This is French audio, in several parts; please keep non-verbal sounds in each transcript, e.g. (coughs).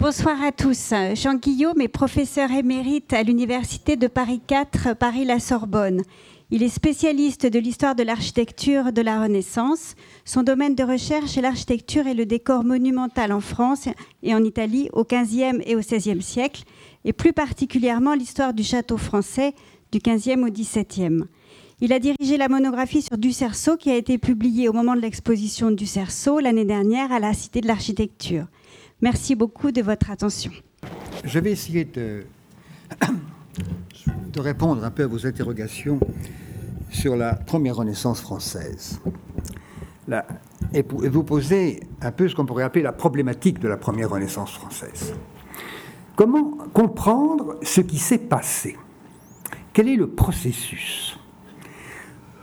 Bonsoir à tous. Jean Guillaume est professeur émérite à l'Université de Paris 4, Paris-La Sorbonne. Il est spécialiste de l'histoire de l'architecture de la Renaissance. Son domaine de recherche est l'architecture et le décor monumental en France et en Italie au XVe et au XVIe siècle, et plus particulièrement l'histoire du château français du XVe au XVIIe. Il a dirigé la monographie sur Ducerceau qui a été publiée au moment de l'exposition Ducerceau l'année dernière à la Cité de l'Architecture. Merci beaucoup de votre attention. Je vais essayer (coughs) de, répondre un peu à vos interrogations sur la première Renaissance française. et vous poser un peu ce qu'on pourrait appeler la problématique de la première Renaissance française. Comment comprendre ce qui s'est passé? Quel est le processus?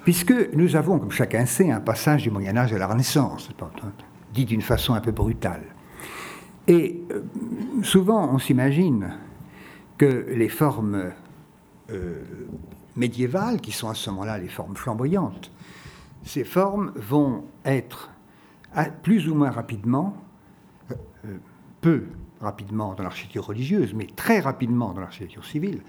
Puisque nous avons, comme chacun sait, un passage du Moyen Âge à la Renaissance, dit d'une façon un peu brutale. Et euh, souvent, on s'imagine que les formes euh, médiévales, qui sont à ce moment-là les formes flamboyantes, ces formes vont être plus ou moins rapidement, euh, peu rapidement dans l'architecture religieuse, mais très rapidement dans l'architecture civile,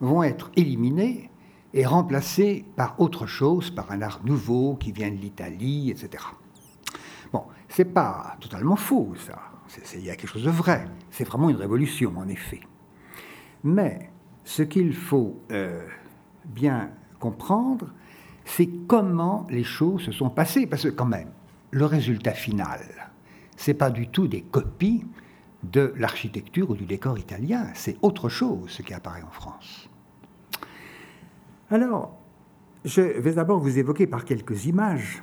vont être éliminées et remplacées par autre chose, par un art nouveau qui vient de l'Italie, etc. Bon, c'est pas totalement faux, ça. Il y a quelque chose de vrai. C'est vraiment une révolution, en effet. Mais ce qu'il faut euh, bien comprendre, c'est comment les choses se sont passées. Parce que quand même, le résultat final, c'est pas du tout des copies de l'architecture ou du décor italien. C'est autre chose ce qui apparaît en France. Alors, je vais d'abord vous évoquer par quelques images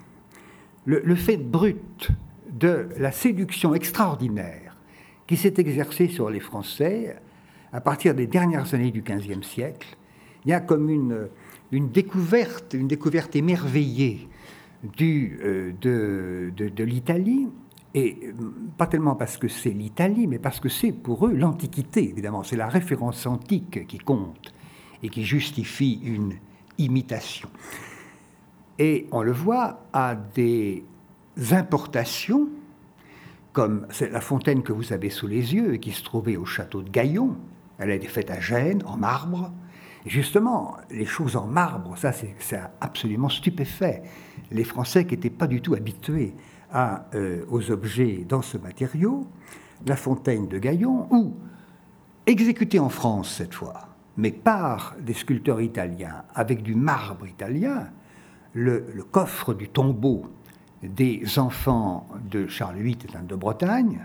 le fait brut de la séduction extraordinaire qui s'est exercée sur les Français à partir des dernières années du XVe siècle. Il y a comme une, découverte, une découverte émerveillée euh, de, l'Italie, et euh, pas tellement parce que c'est l'Italie, mais parce que c'est pour eux l'Antiquité, évidemment. C'est la référence antique qui compte et qui justifie une imitation. Et on le voit à des importations, comme la fontaine que vous avez sous les yeux et qui se trouvait au château de Gaillon. Elle a été faite à Gênes, en marbre. Et justement, les choses en marbre, ça, c'est absolument stupéfait. Les Français qui n'étaient pas du tout habitués à, euh, aux objets dans ce matériau, la fontaine de Gaillon, ou exécutée en France cette fois, mais par des sculpteurs italiens, avec du marbre italien, le, le coffre du tombeau des enfants de Charles VIII et de Bretagne,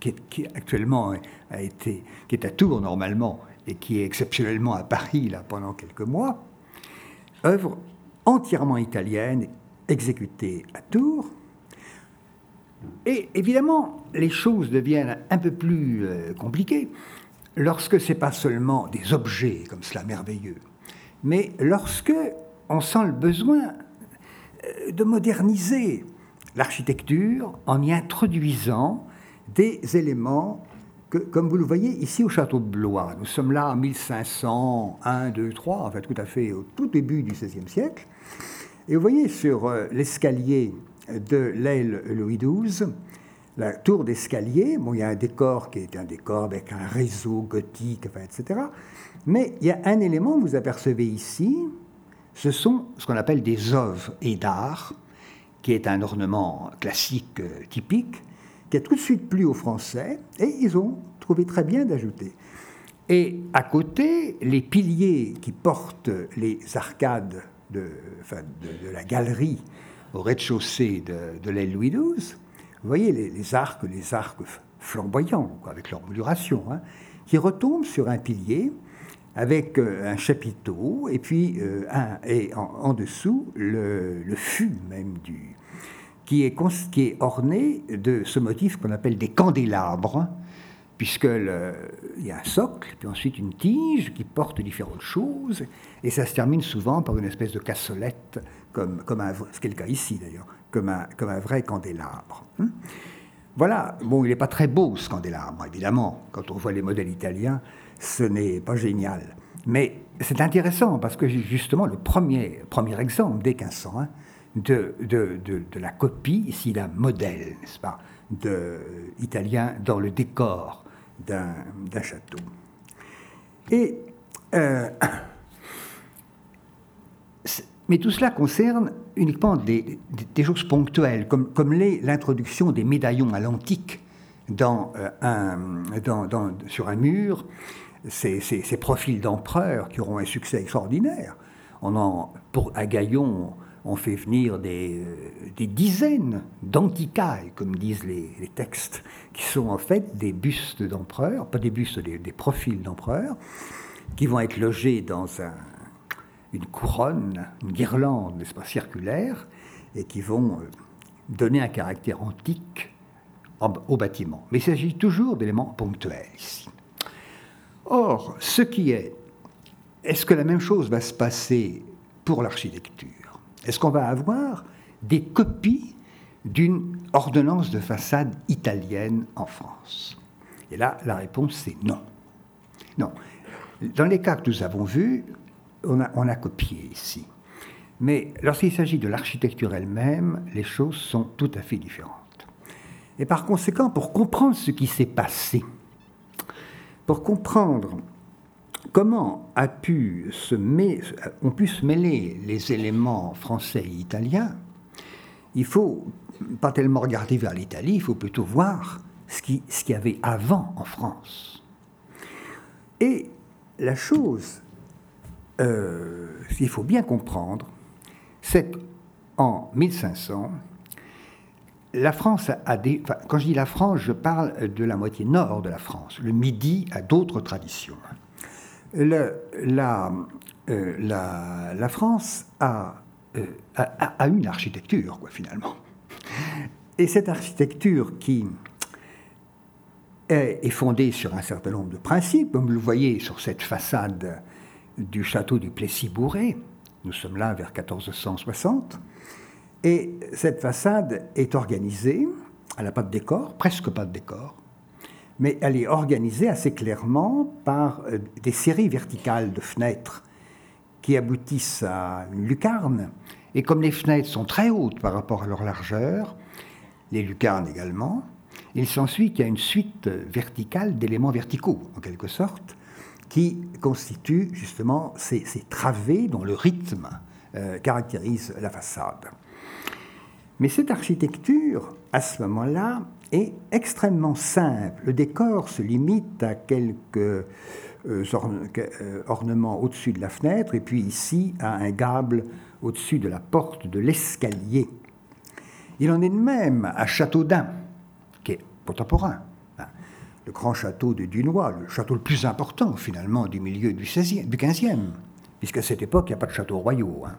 qui, actuellement a été, qui est à Tours normalement et qui est exceptionnellement à Paris là pendant quelques mois, œuvre entièrement italienne, exécutée à Tours. Et évidemment, les choses deviennent un peu plus euh, compliquées lorsque ce n'est pas seulement des objets comme cela merveilleux, mais lorsque on sent le besoin de moderniser l'architecture en y introduisant des éléments que, comme vous le voyez ici au château de Blois, nous sommes là en 1501, 2, 3, en fait tout à fait au tout début du XVIe siècle, et vous voyez sur euh, l'escalier de l'aile Louis XII, la tour d'escalier, bon, il y a un décor qui est un décor avec un réseau gothique, etc. Mais il y a un élément, vous apercevez ici, ce sont ce qu'on appelle des oeuvres et d'art, qui est un ornement classique euh, typique, qui a tout de suite plu aux Français, et ils ont trouvé très bien d'ajouter. Et à côté, les piliers qui portent les arcades de, la galerie au rez-de-chaussée de, l'aile Louis XII, vous voyez les, arcs, les arcs flamboyants, avec leur mouluration, hein, qui retombent sur un pilier avec euh, un chapiteau, et puis euh, un, et en, dessous le, fût même du, qui est, qui est orné de ce motif qu'on appelle des candélabres, puisque il y a un socle, puis ensuite une tige qui porte différentes choses, et ça se termine souvent par une espèce de cassolette, comme, comme un, ce qui est le cas ici d'ailleurs, comme un, comme un vrai candélabre. Hein. voilà, bon, il n'est pas très beau ce candélabre, évidemment, quand on voit les modèles italiens, ce n'est pas génial. Mais c'est intéressant parce que justement, le premier, premier exemple dès 1501 de, de, de, la copie, ici la modèle, n'est-ce pas, de, italien dans le décor d'un château. Et, euh, mais tout cela concerne uniquement des, choses ponctuelles, comme, comme l'introduction des médaillons à l'antique dans, euh, un, dans, sur un mur, ces, profils d'empereurs qui auront un succès extraordinaire. Pour, à Gaillon, on fait venir des, euh, dizaines d'anticailles, comme disent les, textes, qui sont en fait des bustes d'empereurs, pas des bustes, des, profils d'empereurs, qui vont être logés dans un, une couronne, une guirlande, n'est-ce pas, circulaire, et qui vont euh, donner un caractère antique au bâtiment. Mais il s'agit toujours d'éléments ponctuels ici. Or, ce qui est, est-ce que la même chose va se passer pour l'architecture? Est-ce qu'on va avoir des copies d'une ordonnance de façade italienne en France? Et là, la réponse c'est non. Non. Dans les cas que nous avons vus, on a, on a copié ici. Mais lorsqu'il s'agit de l'architecture elle-même, les choses sont tout à fait différentes. Et par conséquent, pour comprendre ce qui s'est passé, pour comprendre comment a pu se mêler les éléments français et italiens, il faut pas tellement regarder vers l'Italie, il faut plutôt voir ce qu'il ce y avait avant en France. Et la chose euh, qu'il faut bien comprendre, c'est qu'en 1500, la France a des. quand je dis la France, je parle de la moitié nord de la France. Le Midi a d'autres traditions. Euh, la, France a, euh, a, une architecture, quoi, finalement. Et cette architecture qui est, est, fondée sur un certain nombre de principes, comme vous le voyez sur cette façade du château du Plessis-Bourré. Nous sommes là vers 1460. Et cette façade est organisée, elle n'a pas de décor, presque pas de décor, mais elle est organisée assez clairement par euh, des séries verticales de fenêtres qui aboutissent à une lucarne. Et comme les fenêtres sont très hautes par rapport à leur largeur, les lucarnes également, il s'ensuit qu'il y a une suite verticale d'éléments verticaux, en quelque sorte, qui constituent justement ces, travées dont le rythme euh, caractérise la façade. Mais cette architecture, à ce moment-là, est extrêmement simple. Le décor se limite à quelques euh, euh, ornements au-dessus de la fenêtre, et puis ici à un gable au-dessus de la porte de l'escalier. Il en est de même à Châteaudun, qui est contemporain. Hein. Le grand château de Dunois, le château le plus important finalement du milieu du, 16e, du 15e, puisqu'à cette époque, il n'y a pas de château royaux. Hein.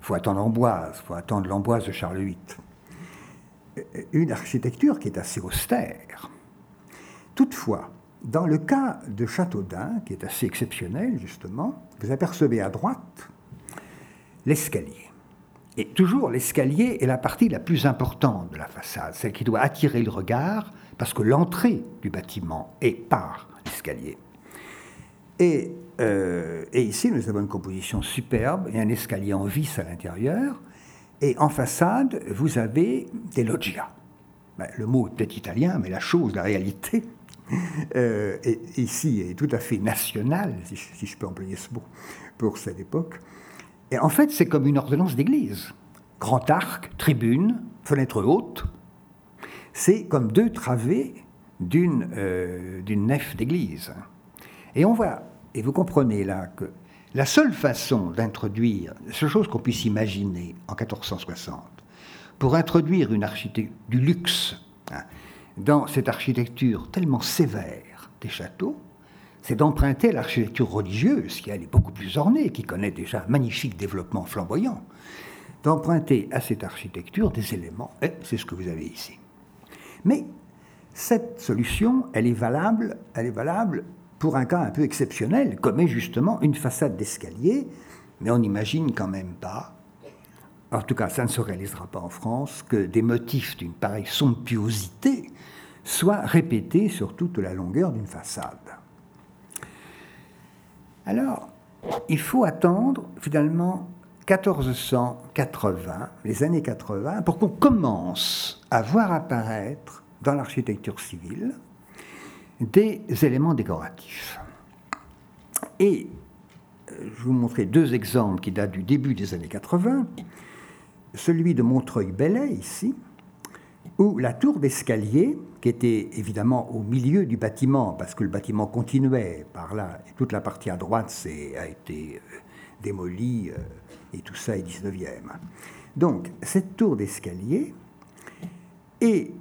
Faut attendre Amboise, faut attendre l'Amboise de Charles VIII. Une architecture qui est assez austère. Toutefois, dans le cas de Châteaudun, qui est assez exceptionnel justement, vous apercevez à droite l'escalier. Et toujours, l'escalier est la partie la plus importante de la façade, celle qui doit attirer le regard, parce que l'entrée du bâtiment est par l'escalier. Et euh, et ici, nous avons une composition superbe et un escalier en vis à l'intérieur. Et en façade, vous avez des loggias. Ben, le mot est peut-être italien, mais la chose, la réalité, (laughs) euh, ici est tout à fait nationale, si je, peux employer ce mot, pour cette époque. Et en fait, c'est comme une ordonnance d'église. Grand arc, tribune, fenêtre haute. C'est comme deux travées d'une euh, nef d'église. Et on voit et vous comprenez là que la seule façon d'introduire, seule chose qu'on puisse imaginer en 1460, pour introduire une architecture du luxe hein, dans cette architecture tellement sévère des châteaux, c'est d'emprunter l'architecture religieuse, qui elle est beaucoup plus ornée, qui connaît déjà un magnifique développement flamboyant, d'emprunter à cette architecture des éléments, et c'est ce que vous avez ici. Mais cette solution, elle est valable, elle est valable pour un cas un peu exceptionnel, comme est justement une façade d'escalier, mais on n'imagine quand même pas, en tout cas ça ne se réalisera pas en France, que des motifs d'une pareille somptuosité soient répétés sur toute la longueur d'une façade. Alors, il faut attendre finalement 1480, les années 80, pour qu'on commence à voir apparaître dans l'architecture civile des éléments décoratifs. Et euh, je vous montrer deux exemples qui datent du début des années 80. Celui de Montreuil-Bellay, ici, où la tour d'escalier, qui était évidemment au milieu du bâtiment, parce que le bâtiment continuait par là, et toute la partie à droite a été euh, démolie, euh, et tout ça est 19e. Donc, cette tour d'escalier, et,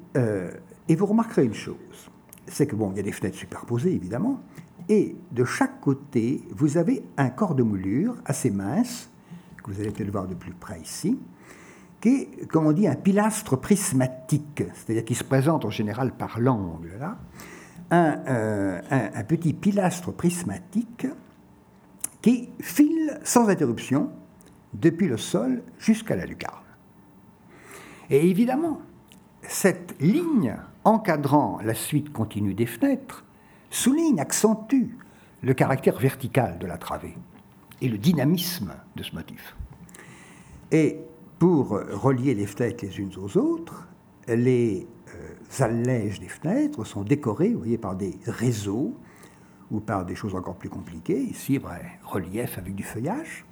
et vous remarquerez une chose, c'est que, bon, il y a des fenêtres superposées, évidemment, et de chaque côté, vous avez un corps de moulure assez mince, que vous allez peut-être voir de plus près ici, qui est, comme on dit, un pilastre prismatique, c'est-à-dire qui se présente en général par l'angle, là, un, euh, un, petit pilastre prismatique qui file sans interruption depuis le sol jusqu'à la lucarne. Et évidemment, cette ligne encadrant la suite continue des fenêtres souligne, accentue le caractère vertical de la travée et le dynamisme de ce motif. Et pour relier les fenêtres les unes aux autres, les euh, allèges des fenêtres sont décorées, vous voyez, par des réseaux ou par des choses encore plus compliquées. Ici, relief avec du feuillage.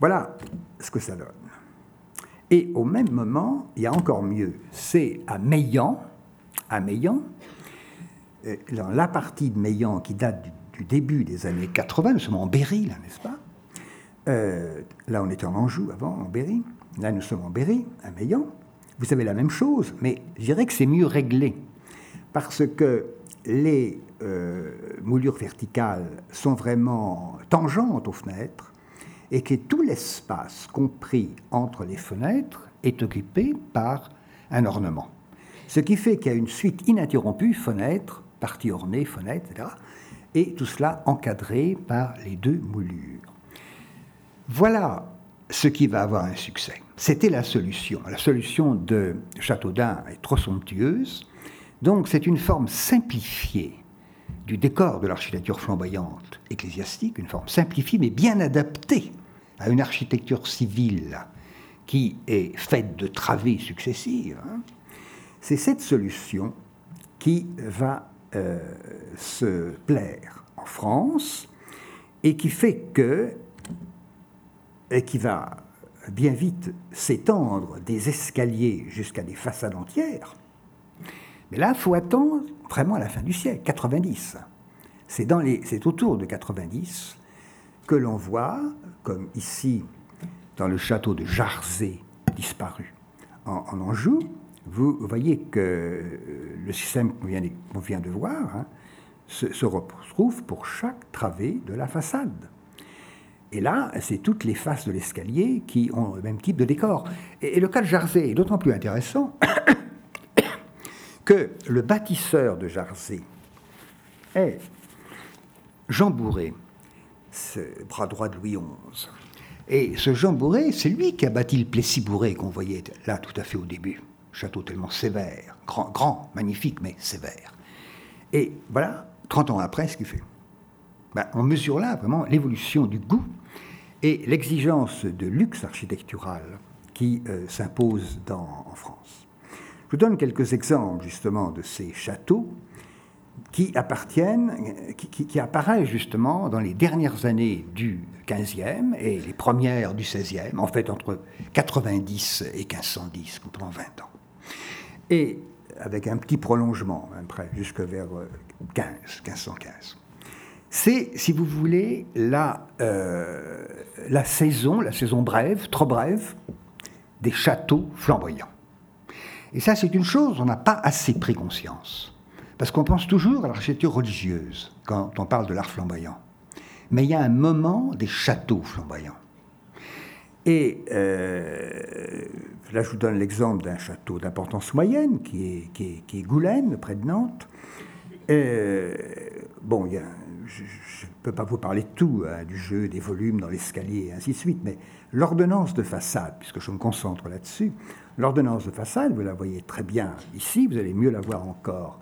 Voilà ce que ça donne. Et au même moment, il y a encore mieux, c'est à Meillan, à Meillan, euh, dans la partie de Meillan qui date du, début des années 80, nous sommes en Berry, là, n'est-ce pas? Euh, Là, on était en Anjou avant, en Berry. Là, nous sommes en Berry, à Meillan. Vous avez la même chose, mais je dirais que c'est mieux réglé. Parce que les euh, moulures verticales sont vraiment tangentes aux fenêtres et que tout l'espace compris entre les fenêtres est occupé par un ornement. Ce qui fait qu'il y a une suite ininterrompue, fenêtre, partie ornée, fenêtre, etc. Et tout cela encadré par les deux moulures. Voilà ce qui va avoir un succès. C'était la solution. La solution de Châteaudun est trop somptueuse, donc c'est une forme simplifiée du décor de l'architecture flamboyante ecclésiastique, une forme simplifiée mais bien adaptée à une architecture civile qui est faite de travées successives. Hein. C'est cette solution qui va euh, se plaire en France et qui fait que qui va bien vite s'étendre des escaliers jusqu'à des façades entières. Mais là, il faut attendre vraiment la fin du siècle, 90. C'est, dans c'est autour de 90 que l'on voit, comme ici dans le château de Jarzé, disparu en, Anjou, vous voyez que euh, le système qu'on vient, de voir hein, se, se retrouve pour chaque travée de la façade. Et là, c'est toutes les faces de l'escalier qui ont le même type de décor. Et, le cas de Jarzé est d'autant plus intéressant (coughs) que le bâtisseur de Jarzé est Jean Bourré, ce bras droit de Louis XI. Et ce Jean Bourré, c'est lui qui a bâti le Plessis-Bourré qu'on voyait là tout à fait au début. Château tellement sévère, grand, grand, magnifique, mais sévère. Et voilà, 30 ans après, ce qu'il fait. Ben, on mesure là vraiment l'évolution du goût et l'exigence de luxe architectural qui euh, s'impose en France. Je vous donne quelques exemples justement de ces châteaux qui appartiennent, qui, apparaissent justement dans les dernières années du XVe et les premières du XVIe, en fait entre 90 et 1510, pendant 20 ans. Et avec un petit prolongement, après, jusque vers 15, euh, 1515 c'est, si vous voulez, la, euh, la saison, la saison brève, trop brève, des châteaux flamboyants. Et ça, c'est une chose, on n'a pas assez pris conscience. Parce qu'on pense toujours à l'architecture religieuse quand on parle de l'art flamboyant. Mais il y a un moment des châteaux flamboyants. Et euh, là, je vous donne l'exemple d'un château d'importance moyenne, qui est, qui Goulaine, près de Nantes. Euh, bon, je ne peux pas vous parler de tout, hein, du jeu, des volumes dans l'escalier, et ainsi de suite, mais l'ordonnance de façade, puisque je me concentre là-dessus, l'ordonnance de façade, vous la voyez très bien ici, vous allez mieux la voir encore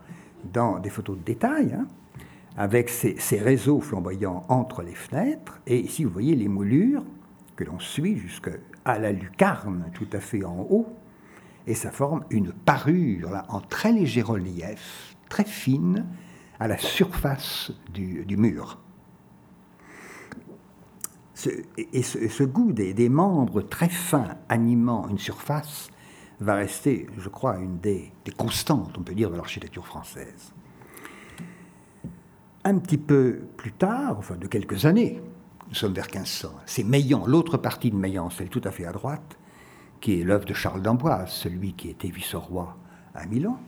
dans des photos de détail, hein, avec ces, ces, réseaux flamboyants entre les fenêtres, et ici vous voyez les moulures que l'on suit jusqu'à la lucarne tout à fait en haut, et ça forme une parure en très léger relief, très fine, à la surface du, mur. et, ce, goût des, membres très fins animant une surface va rester, je crois, une des constantes, on peut dire, de l'architecture française. Un petit peu plus tard, enfin de quelques années, nous sommes vers 1500, c'est Meillan, l'autre partie de Meillan, celle tout à fait à droite, qui est l'œuvre de Charles d'Amboise, celui qui était vice-roi à Milan.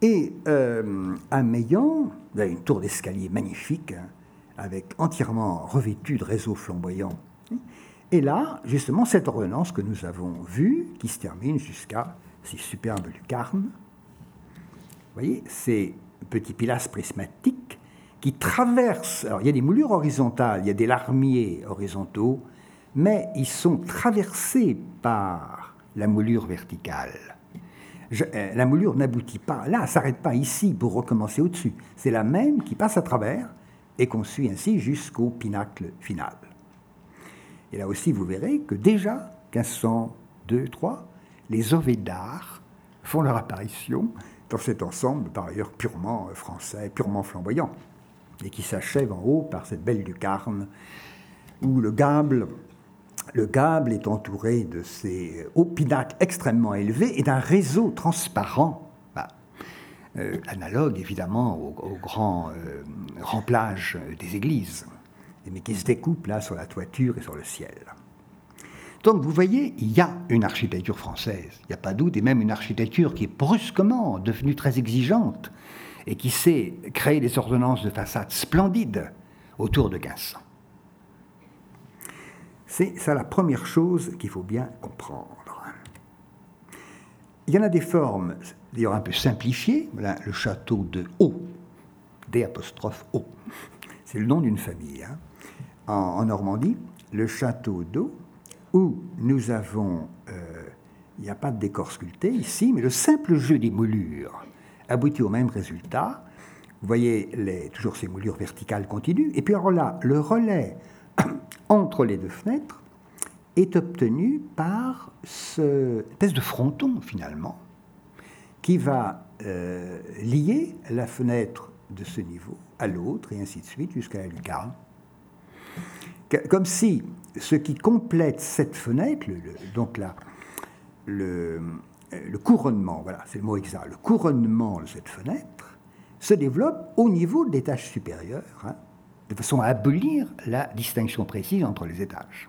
Et euh, à Meillan, vous avez une tour d'escalier magnifique, hein, avec entièrement revêtue de réseaux flamboyants. Et là, justement, cette ordonnance que nous avons vue, qui se termine jusqu'à ces superbes lucarnes, vous voyez, ces petits pilastres prismatiques qui traversent. Alors, il y a des moulures horizontales, il y a des larmiers horizontaux, mais ils sont traversés par la moulure verticale. Euh, la moulure n'aboutit pas là, s'arrête pas ici pour recommencer au-dessus. C'est la même qui passe à travers et qu'on suit ainsi jusqu'au pinacle final. Et là aussi, vous verrez que déjà, 1502, 3, les ovédars font leur apparition dans cet ensemble, par ailleurs purement français, purement flamboyant, et qui s'achève en haut par cette belle lucarne où le gable le gable est entouré de ces hauts pinacles extrêmement élevés et d'un réseau transparent, bah, euh, analogue évidemment au, grand euh, remplage des églises, mais qui se découpe là sur la toiture et sur le ciel. Donc vous voyez, il y a une architecture française, il n'y a pas doute, et même une architecture qui est brusquement devenue très exigeante et qui sait créer des ordonnances de façade splendides autour de 1500. C'est ça la première chose qu'il faut bien comprendre. Il y en a des formes, d'ailleurs un peu simplifiées. le château de Haut, D O. C'est le nom d'une famille. Hein. En, Normandie, le château d'Eau, où nous avons, euh, il n'y a pas de décor sculpté ici, mais le simple jeu des moulures aboutit au même résultat. Vous voyez toujours ces moulures verticales continues. Et puis alors là, le relais (clears throat) entre les deux fenêtres est obtenu par ce espèce de fronton finalement qui va euh, lier la fenêtre de ce niveau à l'autre et ainsi de suite jusqu'à la lucarne. Comme si ce qui complète cette fenêtre, donc là, le, le couronnement, voilà, c'est le mot exact, le couronnement de cette fenêtre se développe au niveau de l'étage supérieur. Hein, de façon à abolir la distinction précise entre les étages.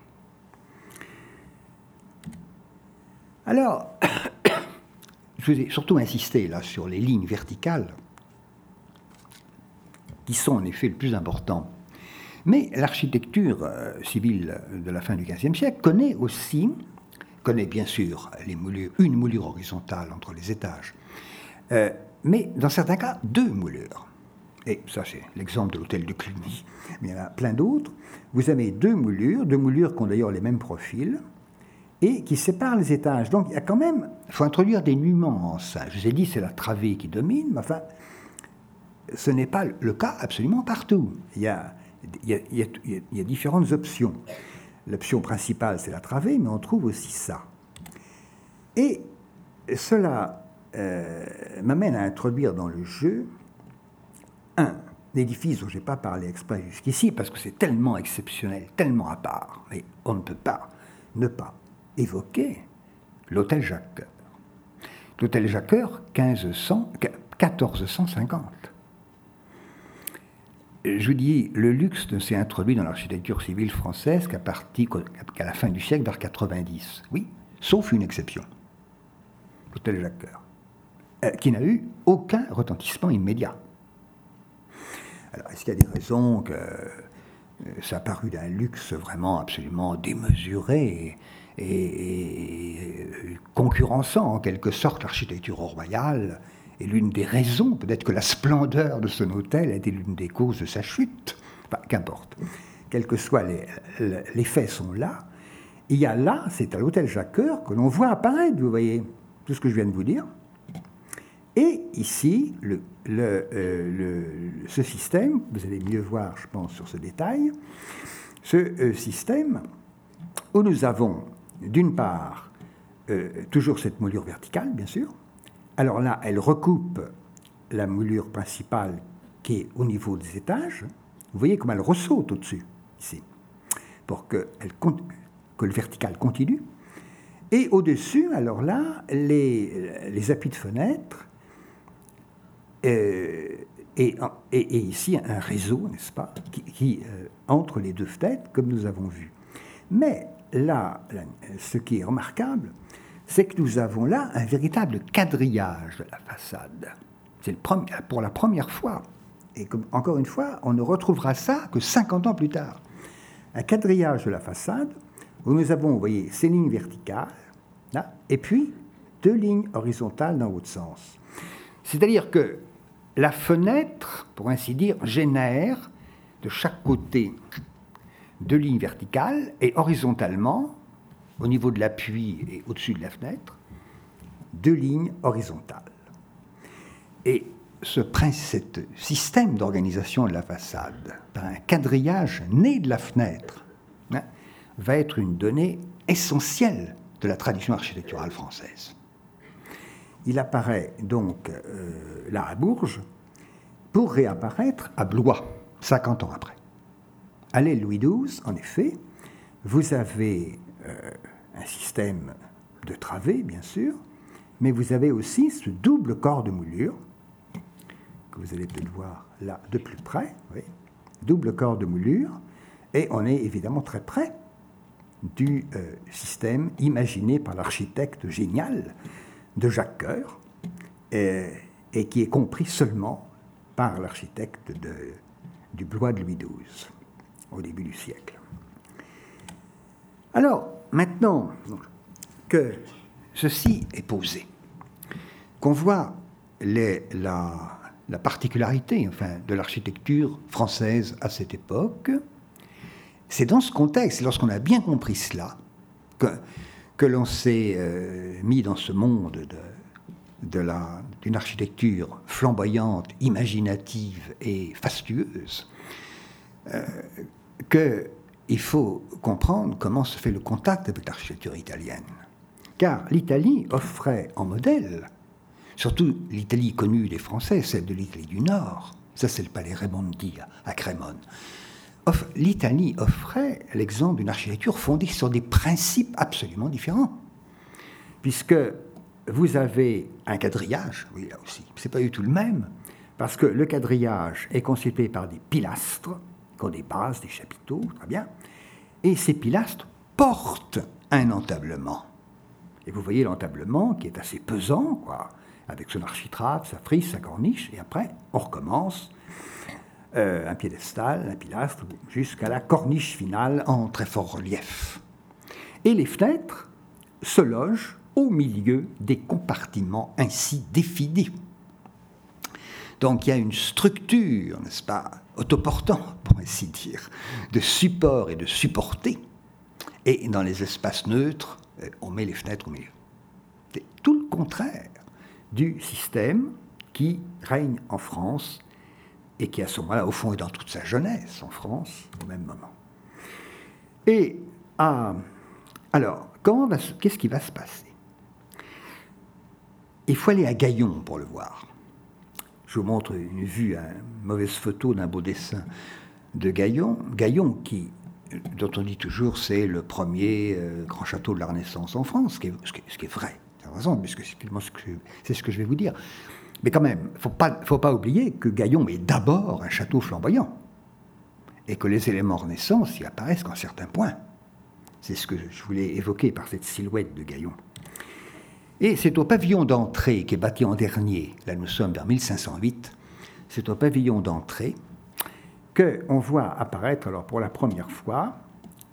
Alors, (coughs) je vais surtout insister là sur les lignes verticales, qui sont en effet le plus important. Mais l'architecture euh, civile de la fin du XVe siècle connaît aussi, connaît bien sûr une moulure horizontale entre les étages, euh, mais dans certains cas deux moulures. Et ça, c'est l'exemple de l'hôtel de Cluny. Mais il y en a plein d'autres. Vous avez deux moulures, deux moulures qui ont d'ailleurs les mêmes profils et qui séparent les étages. Donc il y a quand même, il faut introduire des nuances. Je vous ai dit, c'est la travée qui domine, mais enfin, ce n'est pas le cas absolument partout. Il y a, différentes options. L'option principale, c'est la travée, mais on trouve aussi ça. Et cela euh, m'amène à introduire dans le jeu un édifice dont je n'ai pas parlé exprès jusqu'ici, parce que c'est tellement exceptionnel, tellement à part, mais on ne peut pas ne pas évoquer l'hôtel Jacques L'hôtel Jacques 1500, 1450. Je vous dis, le luxe ne s'est introduit dans l'architecture civile française qu'à, qu'à la fin du siècle, vers 90. Oui, sauf une exception. L'hôtel Jacques euh, qui n'a eu aucun retentissement immédiat. Alors, est-ce qu'il y a des raisons que euh, ça a paru d'un luxe vraiment absolument démesuré et, concurrençant en quelque sorte l'architecture royale et l'une des raisons, peut-être que la splendeur de son hôtel a été l'une des causes de sa chute. Enfin, qu'importe. Quels que soient les, faits sont là. Il y a là, c'est à l'hôtel Jacques que l'on voit apparaître, vous voyez, tout ce que je viens de vous dire. Et ici, euh, ce système, vous allez mieux voir, je pense, sur ce détail, ce euh, système où nous avons, d'une part, euh, toujours cette moulure verticale, bien sûr. Alors là, elle recoupe la moulure principale qui est au niveau des étages. Vous voyez comme elle ressaute au-dessus, ici, pour que, le vertical continue. Et au-dessus, alors là, les, appuis de fenêtre, euh, et, ici un réseau, n'est-ce pas, qui, euh, entre les deux fenêtres, comme nous avons vu. Mais là, ce qui est remarquable, c'est que nous avons là un véritable quadrillage de la façade. C'est pour la première fois. Et comme, encore une fois, on ne retrouvera ça que 50 ans plus tard. Un quadrillage de la façade où nous avons, vous voyez, ces lignes verticales, là, et puis deux lignes horizontales dans l'autre sens. C'est-à-dire que la fenêtre, pour ainsi dire, génère de chaque côté deux lignes verticales et horizontalement, au niveau de l'appui et au-dessus de la fenêtre, deux lignes horizontales. Et ce, système d'organisation de la façade, par un quadrillage né de la fenêtre, hein, va être une donnée essentielle de la tradition architecturale française. Il apparaît donc euh, là à Bourges pour réapparaître à Blois, 50 ans après. À l'aile Louis XII, en effet, vous avez un système de travées, bien sûr, mais vous avez aussi ce double corps de moulure, que vous allez peut-être voir là de plus près, double corps de moulure, et on est évidemment très près du euh, système imaginé par l'architecte génial de Jacques Coeur, et, qui est compris seulement par l'architecte du Blois de Louis XII au début du siècle. Alors, maintenant que ceci est posé, qu'on voit la, la, particularité enfin, de l'architecture française à cette époque, c'est dans ce contexte, lorsqu'on a bien compris cela, que, que l'on s'est euh, mis dans ce monde de, d'une architecture flamboyante, imaginative et fastueuse, euh, qu'il faut comprendre comment se fait le contact avec l'architecture italienne. Car l'Italie offrait en modèle, surtout l'Italie connue des Français, celle de l'Italie du Nord, ça c'est le palais Raimondi à Crémone, l'Italie offrait l'exemple d'une architecture fondée sur des principes absolument différents. Puisque vous avez un quadrillage, oui, là aussi, c'est pas du tout le même, parce que le quadrillage est constitué par des pilastres, des bases, des chapiteaux, très bien, et ces pilastres portent un entablement. Et vous voyez l'entablement qui est assez pesant, avec son architrave, sa frise, sa corniche, et après, on recommence euh, un piédestal, un pilastre, jusqu'à la corniche finale en très fort relief. Et les fenêtres se logent au milieu des compartiments ainsi définis. Donc il y a une structure, n'est-ce pas, autoportant, (laughs) pour ainsi dire, de support et de supporter. Et dans les espaces neutres, euh, on met les fenêtres au milieu. C'est tout le contraire du système qui règne en France et qui à ce moment-là, au fond, est dans toute sa jeunesse en France, au même moment. Et ah, alors, qu'est-ce qui va se passer? Il faut aller à Gaillon pour le voir. Je vous montre une vue, une mauvaise photo d'un beau dessin de Gaillon. Gaillon, dont on dit toujours c'est le premier euh, grand château de la Renaissance en France, ce qui est, vrai, c'est ce que je vais vous dire. Mais quand même, il ne faut pas oublier que Gaillon est d'abord un château flamboyant, et que les éléments Renaissance y apparaissent qu'en certains points. C'est ce que je voulais évoquer par cette silhouette de Gaillon. Et c'est au pavillon d'entrée qui est bâti en dernier, là nous sommes vers 1508, c'est au pavillon d'entrée qu'on voit apparaître alors pour la première fois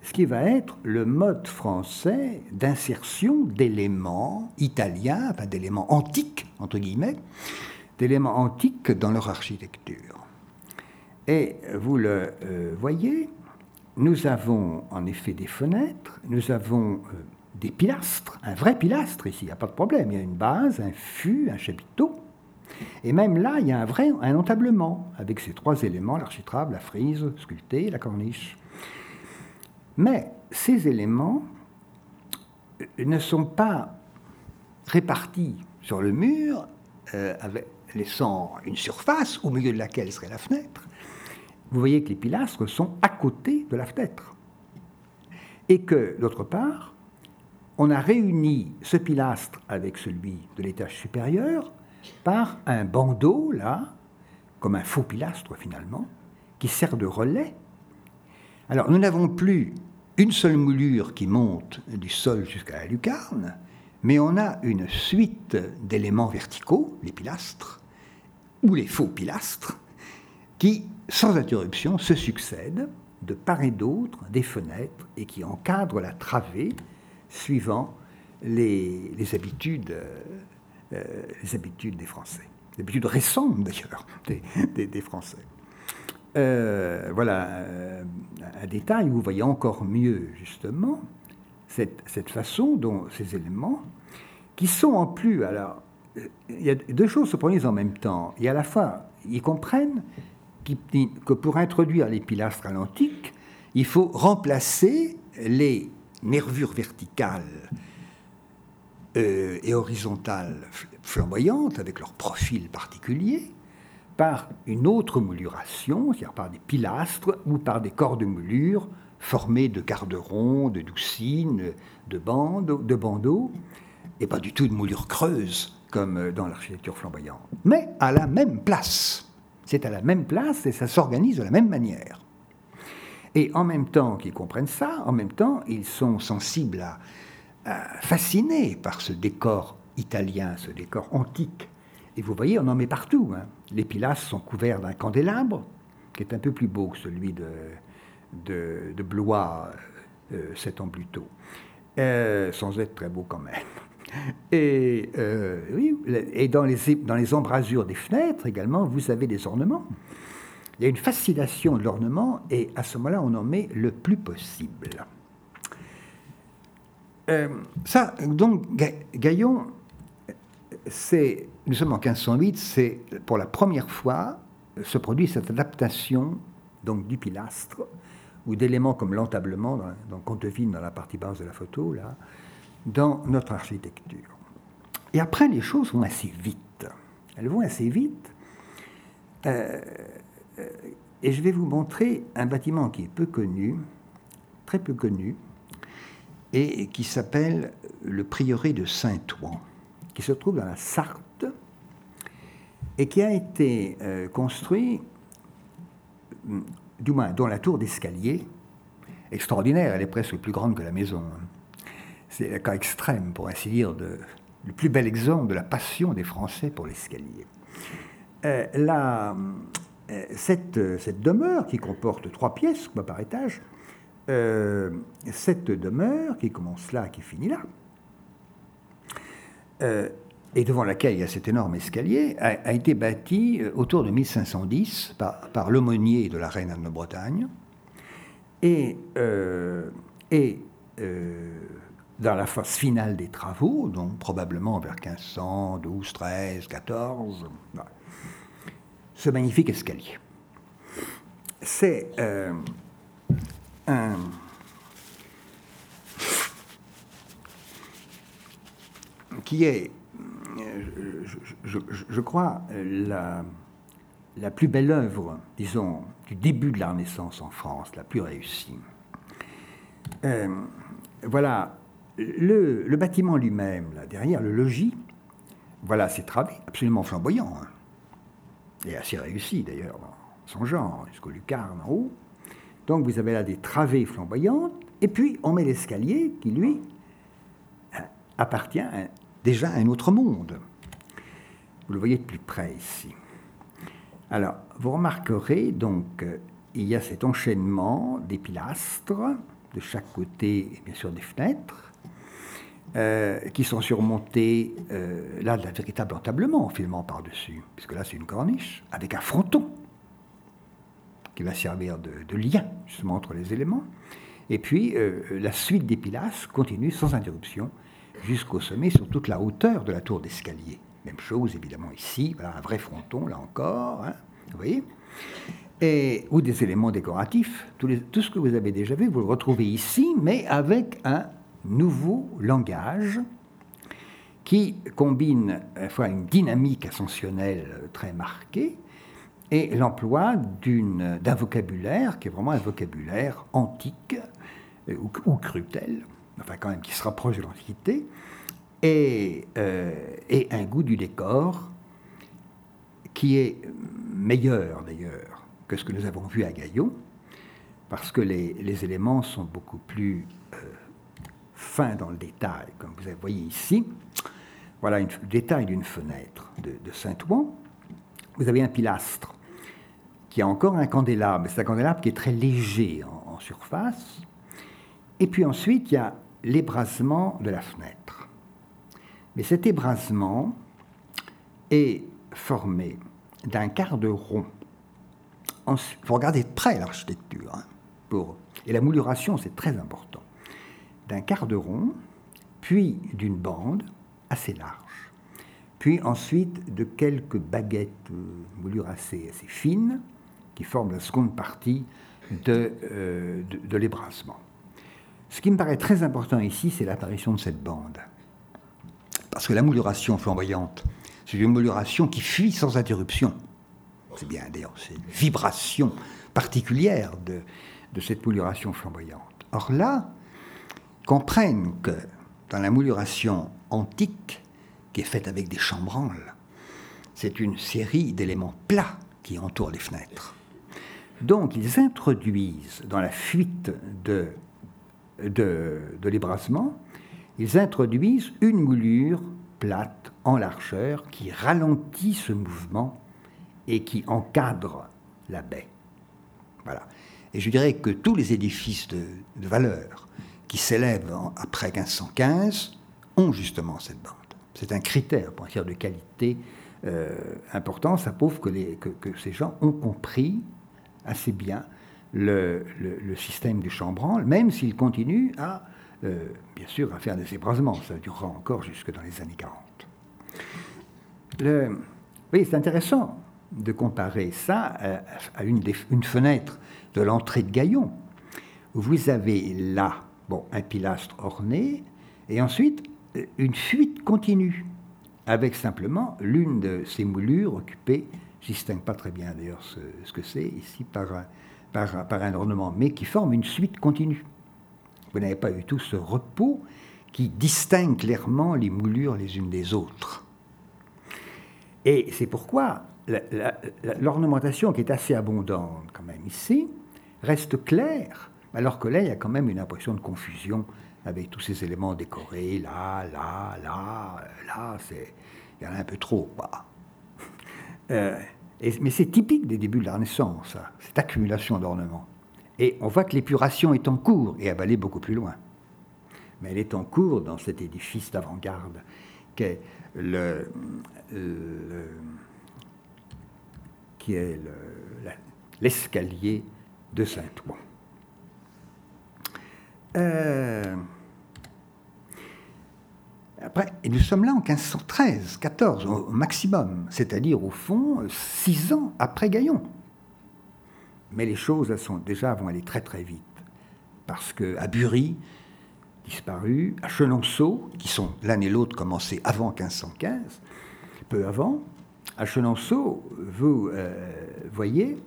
ce qui va être le mode français d'insertion d'éléments italiens, enfin d'éléments antiques, entre guillemets, d'éléments antiques dans leur architecture. Et vous le euh, voyez, nous avons en effet des fenêtres, nous avons euh, des pilastres, un vrai pilastre ici, il n'y a pas de problème, il y a une base, un fût, un chapiteau, et même là, il y a un vrai entablement avec ces trois éléments, l'architrave, la frise sculptée, la corniche. Mais ces éléments ne sont pas répartis sur le mur euh, laissant une surface au milieu de laquelle serait la fenêtre, vous voyez que les pilastres sont à côté de la fenêtre. Et que, d'autre part, on a réuni ce pilastre avec celui de l'étage supérieur par un bandeau, là, comme un faux pilastre finalement, qui sert de relais. Alors nous n'avons plus une seule moulure qui monte du sol jusqu'à la lucarne, mais on a une suite d'éléments verticaux, les pilastres, ou les faux pilastres, qui, sans interruption, se succèdent de part et d'autre des fenêtres et qui encadrent la travée suivant les, habitudes, euh, les habitudes des Français, les habitudes récentes d'ailleurs des, Français. Euh, voilà euh, un détail où vous voyez encore mieux justement cette, cette, façon dont ces éléments, qui sont en plus, alors il y a deux choses se produisent en même temps. Il a à la fois, ils comprennent que pour introduire les pilastres à l'antique, il faut remplacer les nervures verticales euh, et horizontales flamboyantes, avec leur profil particulier, par une autre mouluration, c'est-à-dire par des pilastres ou par des corps de moulure formés de garderons, de doucines, de bandes, de bandeaux, et pas du tout de moulure creuse comme dans l'architecture flamboyante, mais à la même place. C'est à la même place et ça s'organise de la même manière. Et en même temps qu'ils comprennent ça, en même temps, ils sont sensibles à, fascinés par ce décor italien, ce décor antique. Et vous voyez, on en met partout. Hein. Les pilastres sont couverts d'un candélabre, qui est un peu plus beau que celui de, de, Blois euh, sept ans plus tôt, euh, sans être très beau quand même. (laughs) Et, euh, oui, et dans, les, dans les embrasures des fenêtres également, vous avez des ornements. Il y a une fascination de l'ornement et à ce moment-là, on en met le plus possible. Euh, ça, donc, Gaillon, nous sommes en 1508, c'est pour la première fois se produit cette adaptation donc du pilastre ou d'éléments comme l'entablement, qu'on devine dans la partie basse de la photo, là, dans notre architecture. Et après, les choses vont assez vite. Elles vont assez vite. Euh, et je vais vous montrer un bâtiment qui est peu connu, très peu connu, et qui s'appelle le prieuré de Saint-Ouen, qui se trouve dans la Sarthe, et qui a été euh, construit, du moins, dans la tour d'escalier, extraordinaire, elle est presque plus grande que la maison. Hein c'est un cas extrême, pour ainsi dire, le plus bel exemple de la passion des Français pour l'escalier. Euh, euh, cette, cette, demeure, qui comporte trois pièces, par étage, euh, cette demeure, qui commence là, qui finit là, et devant laquelle il y a cet énorme escalier, a, été bâtie autour de 1510 par, l'aumônier de la reine Anne de Bretagne. Et, et dans la phase finale des travaux, donc probablement vers 1512, 13, 14, ce magnifique escalier. C'est euh, un. qui est, je, crois, la, la, plus belle œuvre, disons, du début de la Renaissance en France, la plus réussie. Euh, voilà le, bâtiment lui-même, là derrière, le logis, voilà ses travées, absolument flamboyant, hein. Et assez réussi d'ailleurs, son genre, jusqu'au lucarne en haut. Donc vous avez là des travées flamboyantes, et puis on met l'escalier qui, lui, appartient déjà à un autre monde. Vous le voyez de plus près ici. Alors, vous remarquerez donc, il y a cet enchaînement des pilastres de chaque côté, bien sûr des fenêtres, euh, qui sont surmontés, euh, là, d'un véritable entablement en filmant par-dessus, puisque là, c'est une corniche, avec un fronton qui va servir de, lien, justement, entre les éléments. Et puis, euh, la suite des pilastres continue sans interruption jusqu'au sommet, sur toute la hauteur de la tour d'escalier. Même chose, évidemment, ici, voilà, un vrai fronton, là encore, hein, vous voyez et, ou des éléments décoratifs. Tout, tout, ce que vous avez déjà vu, vous le retrouvez ici, mais avec un nouveau langage qui combine à la fois une dynamique ascensionnelle très marquée et l'emploi d'un vocabulaire qui est vraiment un vocabulaire antique euh, ou, ou enfin quand même qui se rapproche de l'Antiquité, et, euh, et, un goût du décor qui est meilleur d'ailleurs que ce que nous avons vu à Gaillon, parce que les éléments sont beaucoup plus dans le détail, comme vous voyez ici. Voilà le détail d'une fenêtre de, Saint-Ouen. Vous avez un pilastre qui a encore un candélabre, c'est un candélabre qui est très léger en, surface. Et puis ensuite, il y a l'ébrasement de la fenêtre. Mais cet ébrasement est formé d'un quart de rond. Il faut regarder de près l'architecture. Hein, pour, et la mouliration, c'est très important. D'un quart de rond, puis d'une bande assez large, puis ensuite de quelques baguettes euh, moulures assez, fines qui forment la seconde partie de, euh, de. Ce qui me paraît très important ici, c'est l'apparition de cette bande. Parce que la mouliration flamboyante, c'est une mouliration qui fuit sans interruption. C'est bien, d'ailleurs, c'est une vibration particulière de, de cette mouliration flamboyante. Or là, comprennent que dans la mouliration antique, qui est faite avec des chambranles, c'est une série d'éléments plats qui entourent les fenêtres. Donc, ils introduisent dans la fuite de de, l'ébrasement, ils introduisent une moulure plate en largeur qui ralentit ce mouvement et qui encadre la baie. Voilà. Et je dirais que tous les édifices de valeur qui s'élèvent après 1515 ont justement cette bande. C'est un critère pour un de qualité euh, important. Ça prouve que, ces gens ont compris assez bien le, système du chambranle, même s'il continue à, euh, bien sûr, à faire des ébrasements. Ça durera encore jusque dans les années 40. Le, oui, c'est intéressant de comparer ça à, une, des, une, fenêtre de l'entrée de Gaillon, vous avez là bon, un pilastre orné, et ensuite une fuite continue, avec simplement l'une de ces moulures occupée, je ne distingue pas très bien d'ailleurs ce, que c'est, ici par un, par, par, un ornement, mais qui forme une suite continue. Vous n'avez pas du tout ce repos qui distingue clairement les moulures les unes des autres. Et c'est pourquoi l'ornementation, qui est assez abondante quand même ici, reste claire, alors que là, il y a quand même une impression de confusion avec tous ces éléments décorés, là, là, là, là, il y en a un peu trop. (laughs) Euh, mais c'est typique des débuts de la Renaissance, ça, cette accumulation d'ornements. Et on voit que l'épuration est en cours, et elle va aller beaucoup plus loin. Mais elle est en cours dans cet édifice d'avant-garde qui est l'escalier de Saint-Ouen. Euh, après, et nous sommes là en 1513, 14 au maximum, c'est-à-dire au fond six ans après Gaillon. Mais les choses sont, déjà vont aller très très vite, parce qu'à Bury, disparu, à Chenonceau, qui sont l'un et l'autre commencés avant 1515, peu avant, à Chenonceau, vous euh, voyez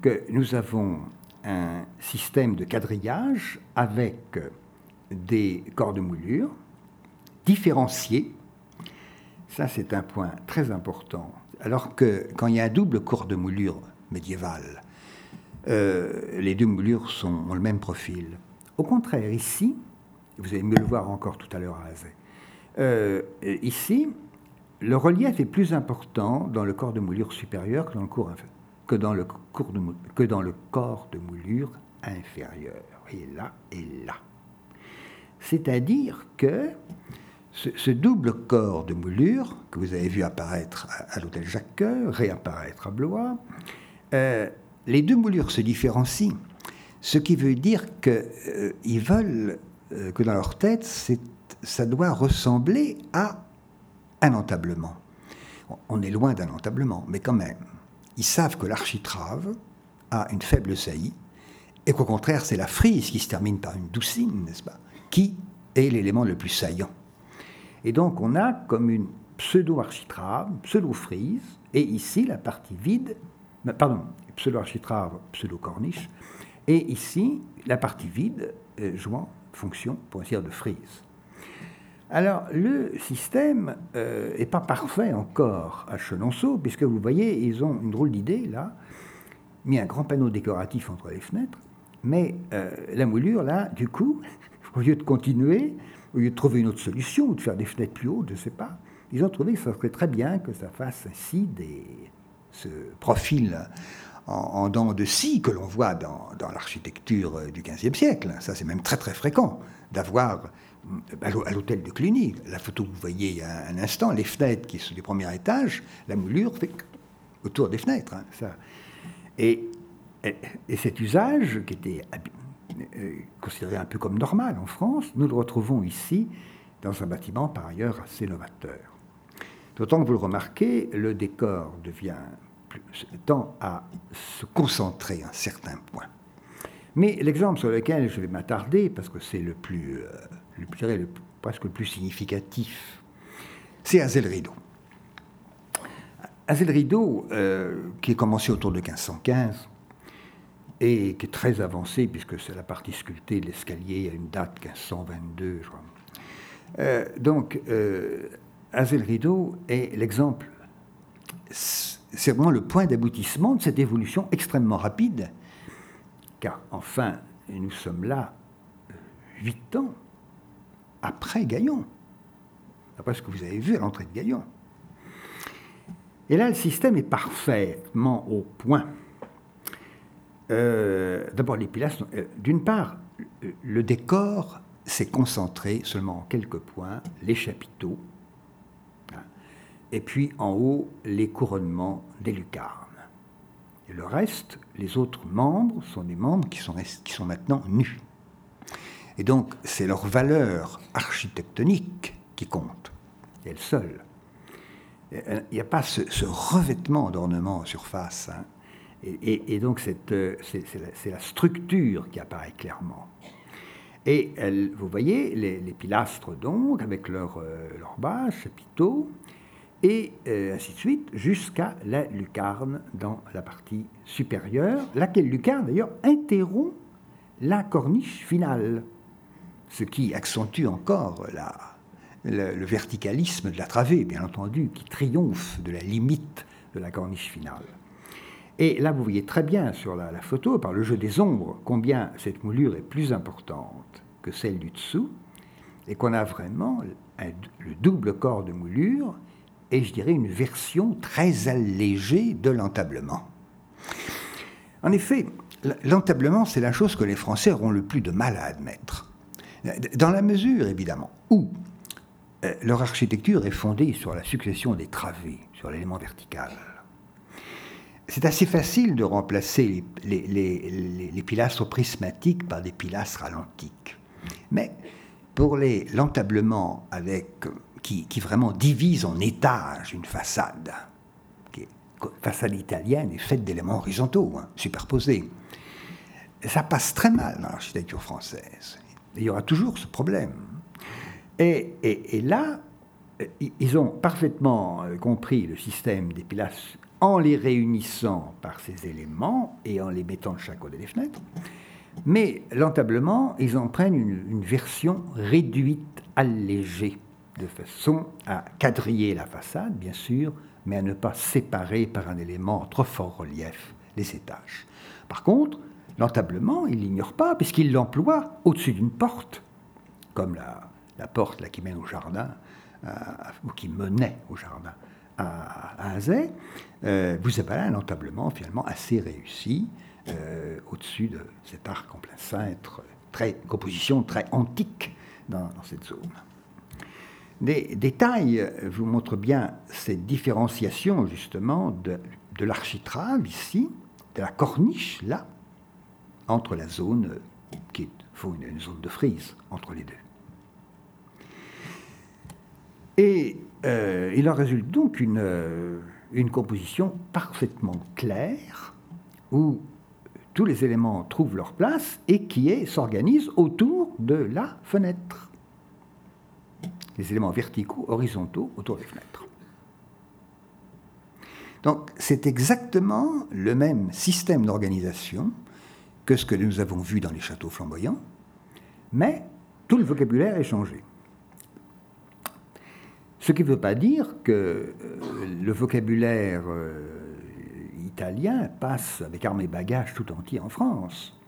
que nous avons un système de quadrillage avec des corps de moulure, différencier. Ça, c'est un point très important. Alors que quand il y a un double corps de moulure médiéval, euh, les deux moulures ont le même profil. Au contraire, ici, vous allez mieux le voir encore tout à l'heure à Azé, euh, ici, le relief est plus important dans le corps de moulure supérieur que dans le, cours, que dans le, corps de moulure inférieur. Et là et là. C'est-à-dire que ce, double corps de moulure que vous avez vu apparaître à, l'hôtel Jacques réapparaître à Blois, euh, les deux moulures se différencient, ce qui veut dire qu'ils euh, veulent euh, que dans leur tête, ça doit ressembler à un entablement. On est loin d'un entablement, mais quand même, ils savent que l'architrave a une faible saillie, et qu'au contraire, c'est la frise qui se termine par une doucine, n'est-ce pas, qui est l'élément le plus saillant. Et donc on a comme une pseudo-architrave, pseudo-frise, et ici la partie vide, pardon, pseudo-architrave, pseudo-corniche, et ici la partie vide euh, jouant fonction, pour dire, de frise. Alors, le système n'est euh, pas parfait encore à Chenonceau, puisque vous voyez, ils ont une drôle d'idée, là, mis un grand panneau décoratif entre les fenêtres, mais euh, la moulure, là, du coup, (laughs) au lieu de continuer, au lieu de trouver une autre solution, ou de faire des fenêtres plus hautes, je ne sais pas, ils ont trouvé que ça serait très bien que ça fasse ainsi des, ce profil en, dents de scie que l'on voit dans, l'architecture du XVe siècle. Ça, c'est même très très fréquent d'avoir à l'hôtel de Cluny, la photo que vous voyez il un instant, les fenêtres qui sont du premier étage, la moulure fait autour des fenêtres. Hein, ça. Et, et, cet usage, qui était euh, considéré un peu comme normal en France, nous le retrouvons ici dans un bâtiment par ailleurs assez novateur. D'autant que vous le remarquez, le décor devient tend à se concentrer à un certain point. Mais l'exemple sur lequel je vais m'attarder, parce que c'est le plus, euh, le, je le, presque le plus significatif, c'est Azel Rideau. Azel Rideau, euh, qui est commencé autour de 1515, et qui est très avancé, puisque c'est la partie sculptée de l'escalier à une date 1522, je crois. Euh, donc, Azel Rideau est l'exemple c'est vraiment le point d'aboutissement de cette évolution extrêmement rapide, car enfin, nous sommes là euh, huit ans après Gaillon, après ce que vous avez vu à l'entrée de Gaillon. Et là, le système est parfaitement au point. Euh, d'abord, les pilastres, euh, d'une part, le décor s'est concentré seulement en quelques points, les chapiteaux, et puis en haut, les couronnements des lucarnes. Et le reste, les autres membres, sont des membres qui sont, qui sont maintenant nus. Et donc, c'est leur valeur architectonique qui compte, elle seule. Il n'y a pas ce, revêtement d'ornement en surface. Hein. Et, donc, c'est la, structure qui apparaît clairement. Et vous voyez les, pilastres, donc, avec leur euh, bas, chapiteaux, et euh, ainsi de suite, jusqu'à la lucarne dans la partie supérieure, laquelle lucarne d'ailleurs interrompt la corniche finale, ce qui accentue encore le, verticalisme de la travée, bien entendu, qui triomphe de la limite de la corniche finale. Et là, vous voyez très bien sur la, photo, par le jeu des ombres, combien cette moulure est plus importante que celle du dessous, et qu'on a vraiment le double corps de moulure et je dirais une version très allégée de l'entablement. En effet, l'entablement, c'est la chose que les Français auront le plus de mal à admettre. Dans la mesure, évidemment, où euh, leur architecture est fondée sur la succession des travées, sur l'élément vertical. C'est assez facile de remplacer les, les, pilastres prismatiques par des pilastres alantiques. Mais pour l'entablement avec qui, vraiment divise en étages une façade, qui est, façade italienne est faite d'éléments horizontaux, hein, superposés. ça passe très mal dans l'architecture française. Il y aura toujours ce problème. Et, là, ils ont parfaitement euh, compris le système des pilastres en les réunissant par ces éléments et en les mettant de chaque côté des fenêtres. Mais l'entablement, ils en prennent une, une version réduite, allégée de façon à quadriller la façade, bien sûr, mais à ne pas séparer par un élément trop fort relief les étages. Par contre, l'entablement, il l'ignore pas, puisqu'il l'emploie au-dessus d'une porte, comme la, porte là, qui mène au jardin, euh, ou qui menait au jardin à, à Azay. Euh, vous avez là un entablement finalement assez réussi euh, au-dessus de cet arc en plein cintre, très, composition très antique dans cette zone. Des détails vous montrent bien cette différenciation justement de, l'architrave ici, de la corniche là, entre la zone qui est une, zone de frise entre les deux. Et euh, il en résulte donc une, euh, une composition parfaitement claire où tous les éléments trouvent leur place et qui s'organise autour de la fenêtre. des éléments verticaux, horizontaux autour des fenêtres. Donc c'est exactement le même système d'organisation que ce que nous avons vu dans les châteaux flamboyants, mais tout le vocabulaire est changé. Ce qui ne veut pas dire que euh, le vocabulaire euh, italien passe avec armes et bagages tout entier en France.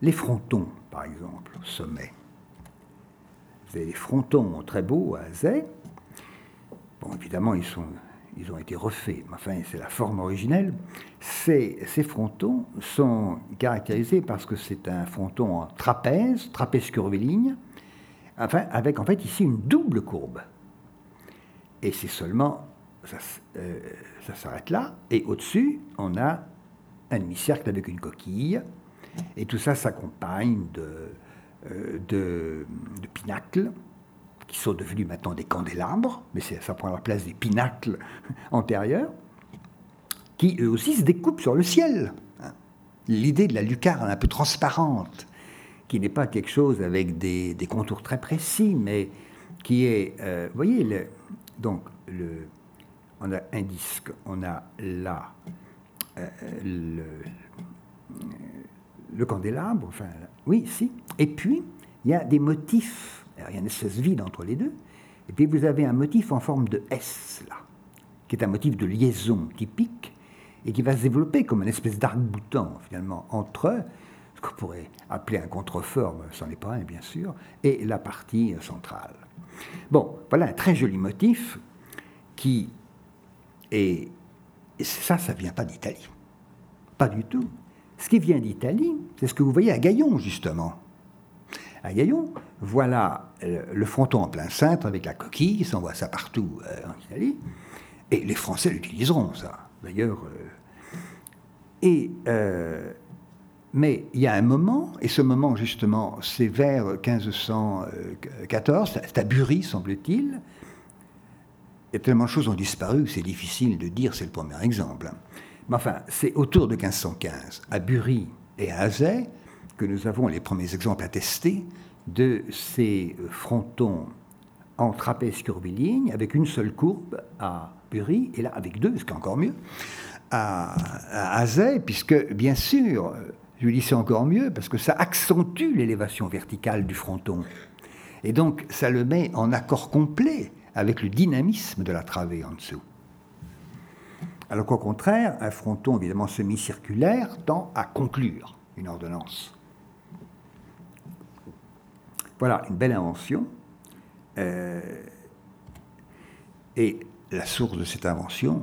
Les frontons, par exemple, au sommet. Vous avez des frontons très beaux à Azay. Bon, évidemment, ils, sont, ils ont été refaits, mais enfin, c'est la forme originelle. Ces, frontons sont caractérisés parce que c'est un fronton en trapèze, trapèze curviligne, enfin, avec en fait ici une double courbe. Et c'est seulement, ça, euh, ça s'arrête là, et au-dessus, on a un demi-cercle avec une coquille, et tout ça s'accompagne de, euh, de, pinacles, qui sont devenus maintenant des candélabres, mais ça prend la place des pinacles (laughs) antérieurs, qui eux aussi se découpent sur le ciel. L'idée de la lucarne un peu transparente, qui n'est pas quelque chose avec des, contours très précis, mais qui est, euh, vous voyez, donc, le, on a un disque, on a là euh, le, candélabre, enfin, oui, si. Et puis, il y a des motifs, il y a une espèce vide entre les deux, et puis vous avez un motif en forme de S, là, qui est un motif de liaison typique, et qui va se développer comme une espèce d'arc-boutant, finalement, entre ce qu'on pourrait appeler un contrefort, mais ce n'en est pas un, bien sûr, et la partie centrale. Bon, voilà un très joli motif qui est. Et ça, ça ne vient pas d'Italie. Pas du tout. Ce qui vient d'Italie, c'est ce que vous voyez à Gaillon, justement. À Gaillon, voilà le fronton en plein cintre avec la coquille, on voit ça partout euh, en Italie. Et les Français l'utiliseront, ça, d'ailleurs. Euh. et euh, mais il y a un moment, et ce moment justement, c'est vers 1514, c'est à Bury, semble-t-il. Et tellement de choses ont disparu c'est difficile de dire, c'est le premier exemple. Mais enfin, c'est autour de 1515, à Bury et à Azay, que nous avons les premiers exemples attestés de ces frontons en trapèze curviligne, avec une seule courbe à Bury, et là avec deux, ce qui est encore mieux, à, à Azay, puisque bien sûr, je dis c'est encore mieux parce que ça accentue l'élévation verticale du fronton. Et donc ça le met en accord complet avec le dynamisme de la travée en dessous. Alors qu'au contraire, un fronton évidemment semi-circulaire tend à conclure une ordonnance. Voilà une belle invention. Euh, et la source de cette invention,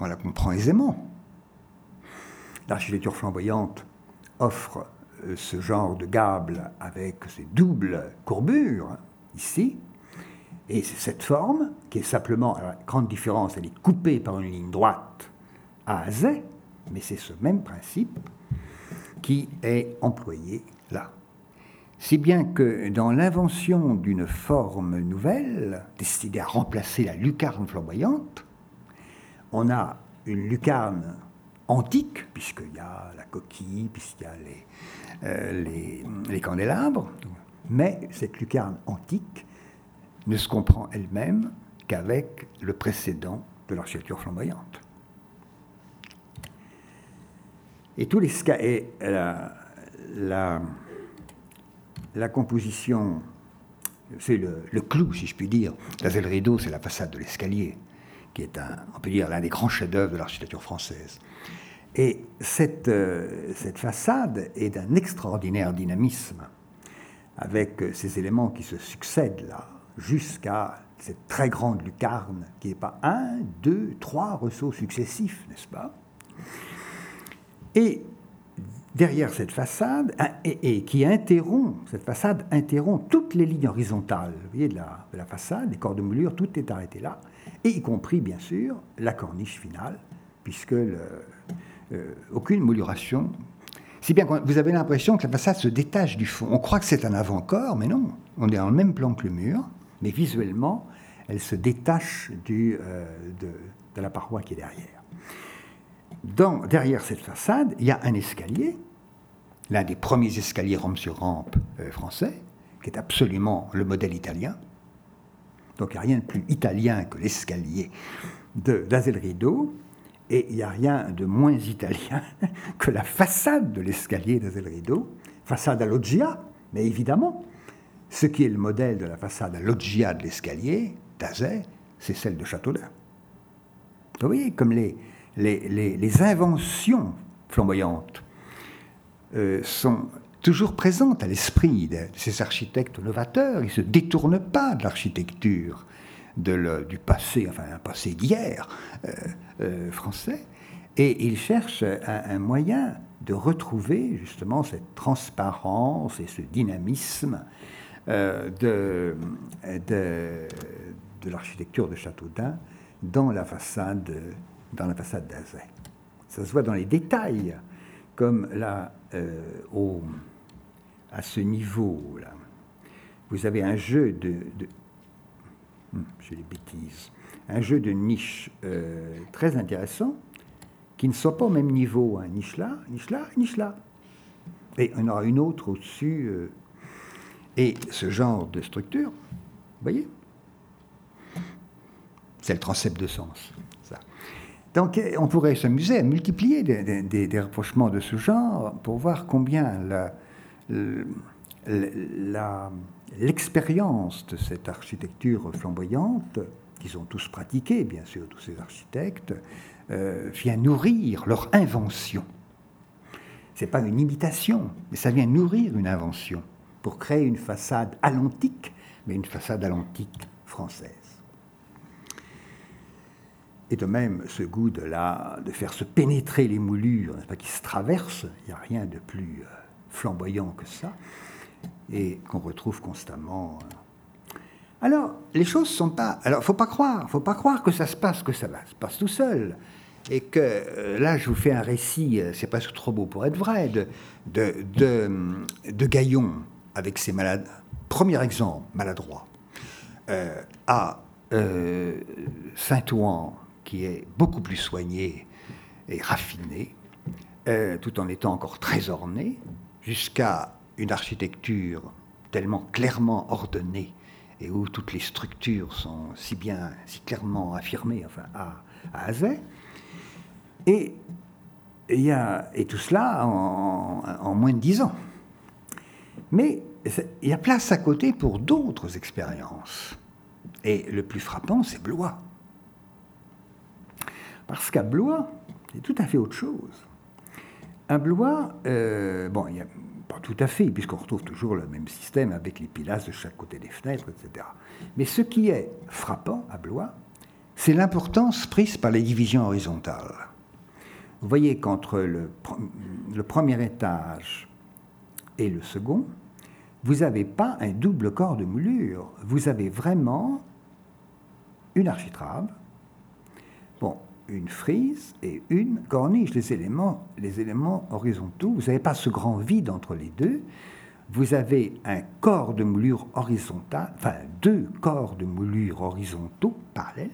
on la comprend aisément. L'architecture flamboyante offre euh, ce genre de gable avec ces doubles courbures, ici, et c'est cette forme qui est simplement, la grande différence, elle est coupée par une ligne droite à Z, mais c'est ce même principe qui est employé là. Si bien que dans l'invention d'une forme nouvelle, destinée à remplacer la lucarne flamboyante, on a une lucarne antique, puisqu'il y a la coquille, puisqu'il y a les, euh, candélabres, mais cette lucarne antique ne se comprend elle-même qu'avec le précédent de l'architecture flamboyante. Et tous les et la, la composition, c'est le, le, clou, si je puis dire. La zèle rideau, c'est la façade de l'escalier, qui est, un, on peut dire, l'un des grands chefs-d'œuvre de l'architecture française. Et cette, euh, cette façade est d'un extraordinaire dynamisme, avec ces éléments qui se succèdent là, jusqu'à cette très grande lucarne, qui n'est pas un, deux, trois ressauts successifs, n'est-ce pas? Et derrière cette façade, et, qui interrompt, cette façade interrompt toutes les lignes horizontales, de la, de la façade, les corps de moulure, tout est arrêté là, et y compris, bien sûr, la corniche finale, puisque euh, aucune mouluration. Si bien que vous avez l'impression que la façade se détache du fond. On croit que c'est un avant-corps, mais non. On est dans le même plan que le mur, mais visuellement, elle se détache euh, de, la paroi qui est derrière. Derrière cette façade, il y a un escalier, l'un des premiers escaliers rampe sur rampe euh, français, qui est absolument le modèle italien. Donc il n'y a rien de plus italien que l'escalier d'Azel Rideau. Et il n'y a rien de moins italien (laughs) que la façade de l'escalier d'Azel Rideau, façade à loggia, mais évidemment, ce qui est le modèle de la façade à loggia de l'escalier d'Azel, c'est celle de Châteaudun. Vous voyez, comme les, les, inventions flamboyantes euh, sont toujours présentes à l'esprit de ces architectes novateurs. Ils ne se détournent pas de l'architecture du passé, enfin un passé d'hier euh, euh, français, et ils cherchent un, moyen de retrouver justement cette transparence et ce dynamisme de, de, l'architecture de Châteaudun dans la façade, dans la façade d'Azay. Ça se voit dans les détails, comme là, euh, au, à ce niveau-là. Vous avez un jeu de. de les bêtises. Un jeu de niches euh, très intéressant qui ne sont pas au même niveau. Hein. Niche là, niche là, niche là. Et on aura une autre au-dessus. Euh, et ce genre de structure, vous voyez c'est le transept de sens. Donc on pourrait s'amuser à multiplier des, rapprochements de ce genre pour voir combien l'expérience de cette architecture flamboyante, qu'ils ont tous pratiquée, bien sûr, tous ces architectes, euh, vient nourrir leur invention. Ce n'est pas une imitation, mais ça vient nourrir une invention pour créer une façade alentique, mais une façade alentique française. Et de même, ce goût de, la, de faire se pénétrer les moulures, qui se traversent, il n'y a rien de plus euh, flamboyant que ça, et qu'on retrouve constamment. Euh. Alors, les choses sont pas. Alors, faut pas croire, faut pas croire que ça se passe, que ça se passe tout seul. Et que euh, là, je vous fais un récit, c'est presque trop beau pour être vrai, de, de, de, de Gaillon avec ses malades. Premier exemple, maladroit, à Saint-Ouen, qui est beaucoup plus soigné et raffiné, euh, tout en étant encore très orné, jusqu'à une architecture tellement clairement ordonnée et où toutes les structures sont si bien, si clairement affirmées, enfin à, à Et, il a, et tout cela en, en moins de dix ans. Mais il y a place à côté pour d'autres expériences. Et le plus frappant, c'est Blois. Parce qu'à Blois, c'est tout à fait autre chose. À Blois, euh, bon, il n'y a pas tout à fait, puisqu'on retrouve toujours le même système avec les pilastres de chaque côté des fenêtres, etc. Mais ce qui est frappant à Blois, c'est l'importance prise par les divisions horizontales. Vous voyez qu'entre le, le, premier étage et le second, vous n'avez pas un double corps de moulure, vous avez vraiment une architrave. Bon, une frise et une corniche. Les éléments, les éléments horizontaux, vous n'avez pas ce grand vide entre les deux. Vous avez un corps de moulure horizontal, enfin deux corps de moulure horizontaux parallèles,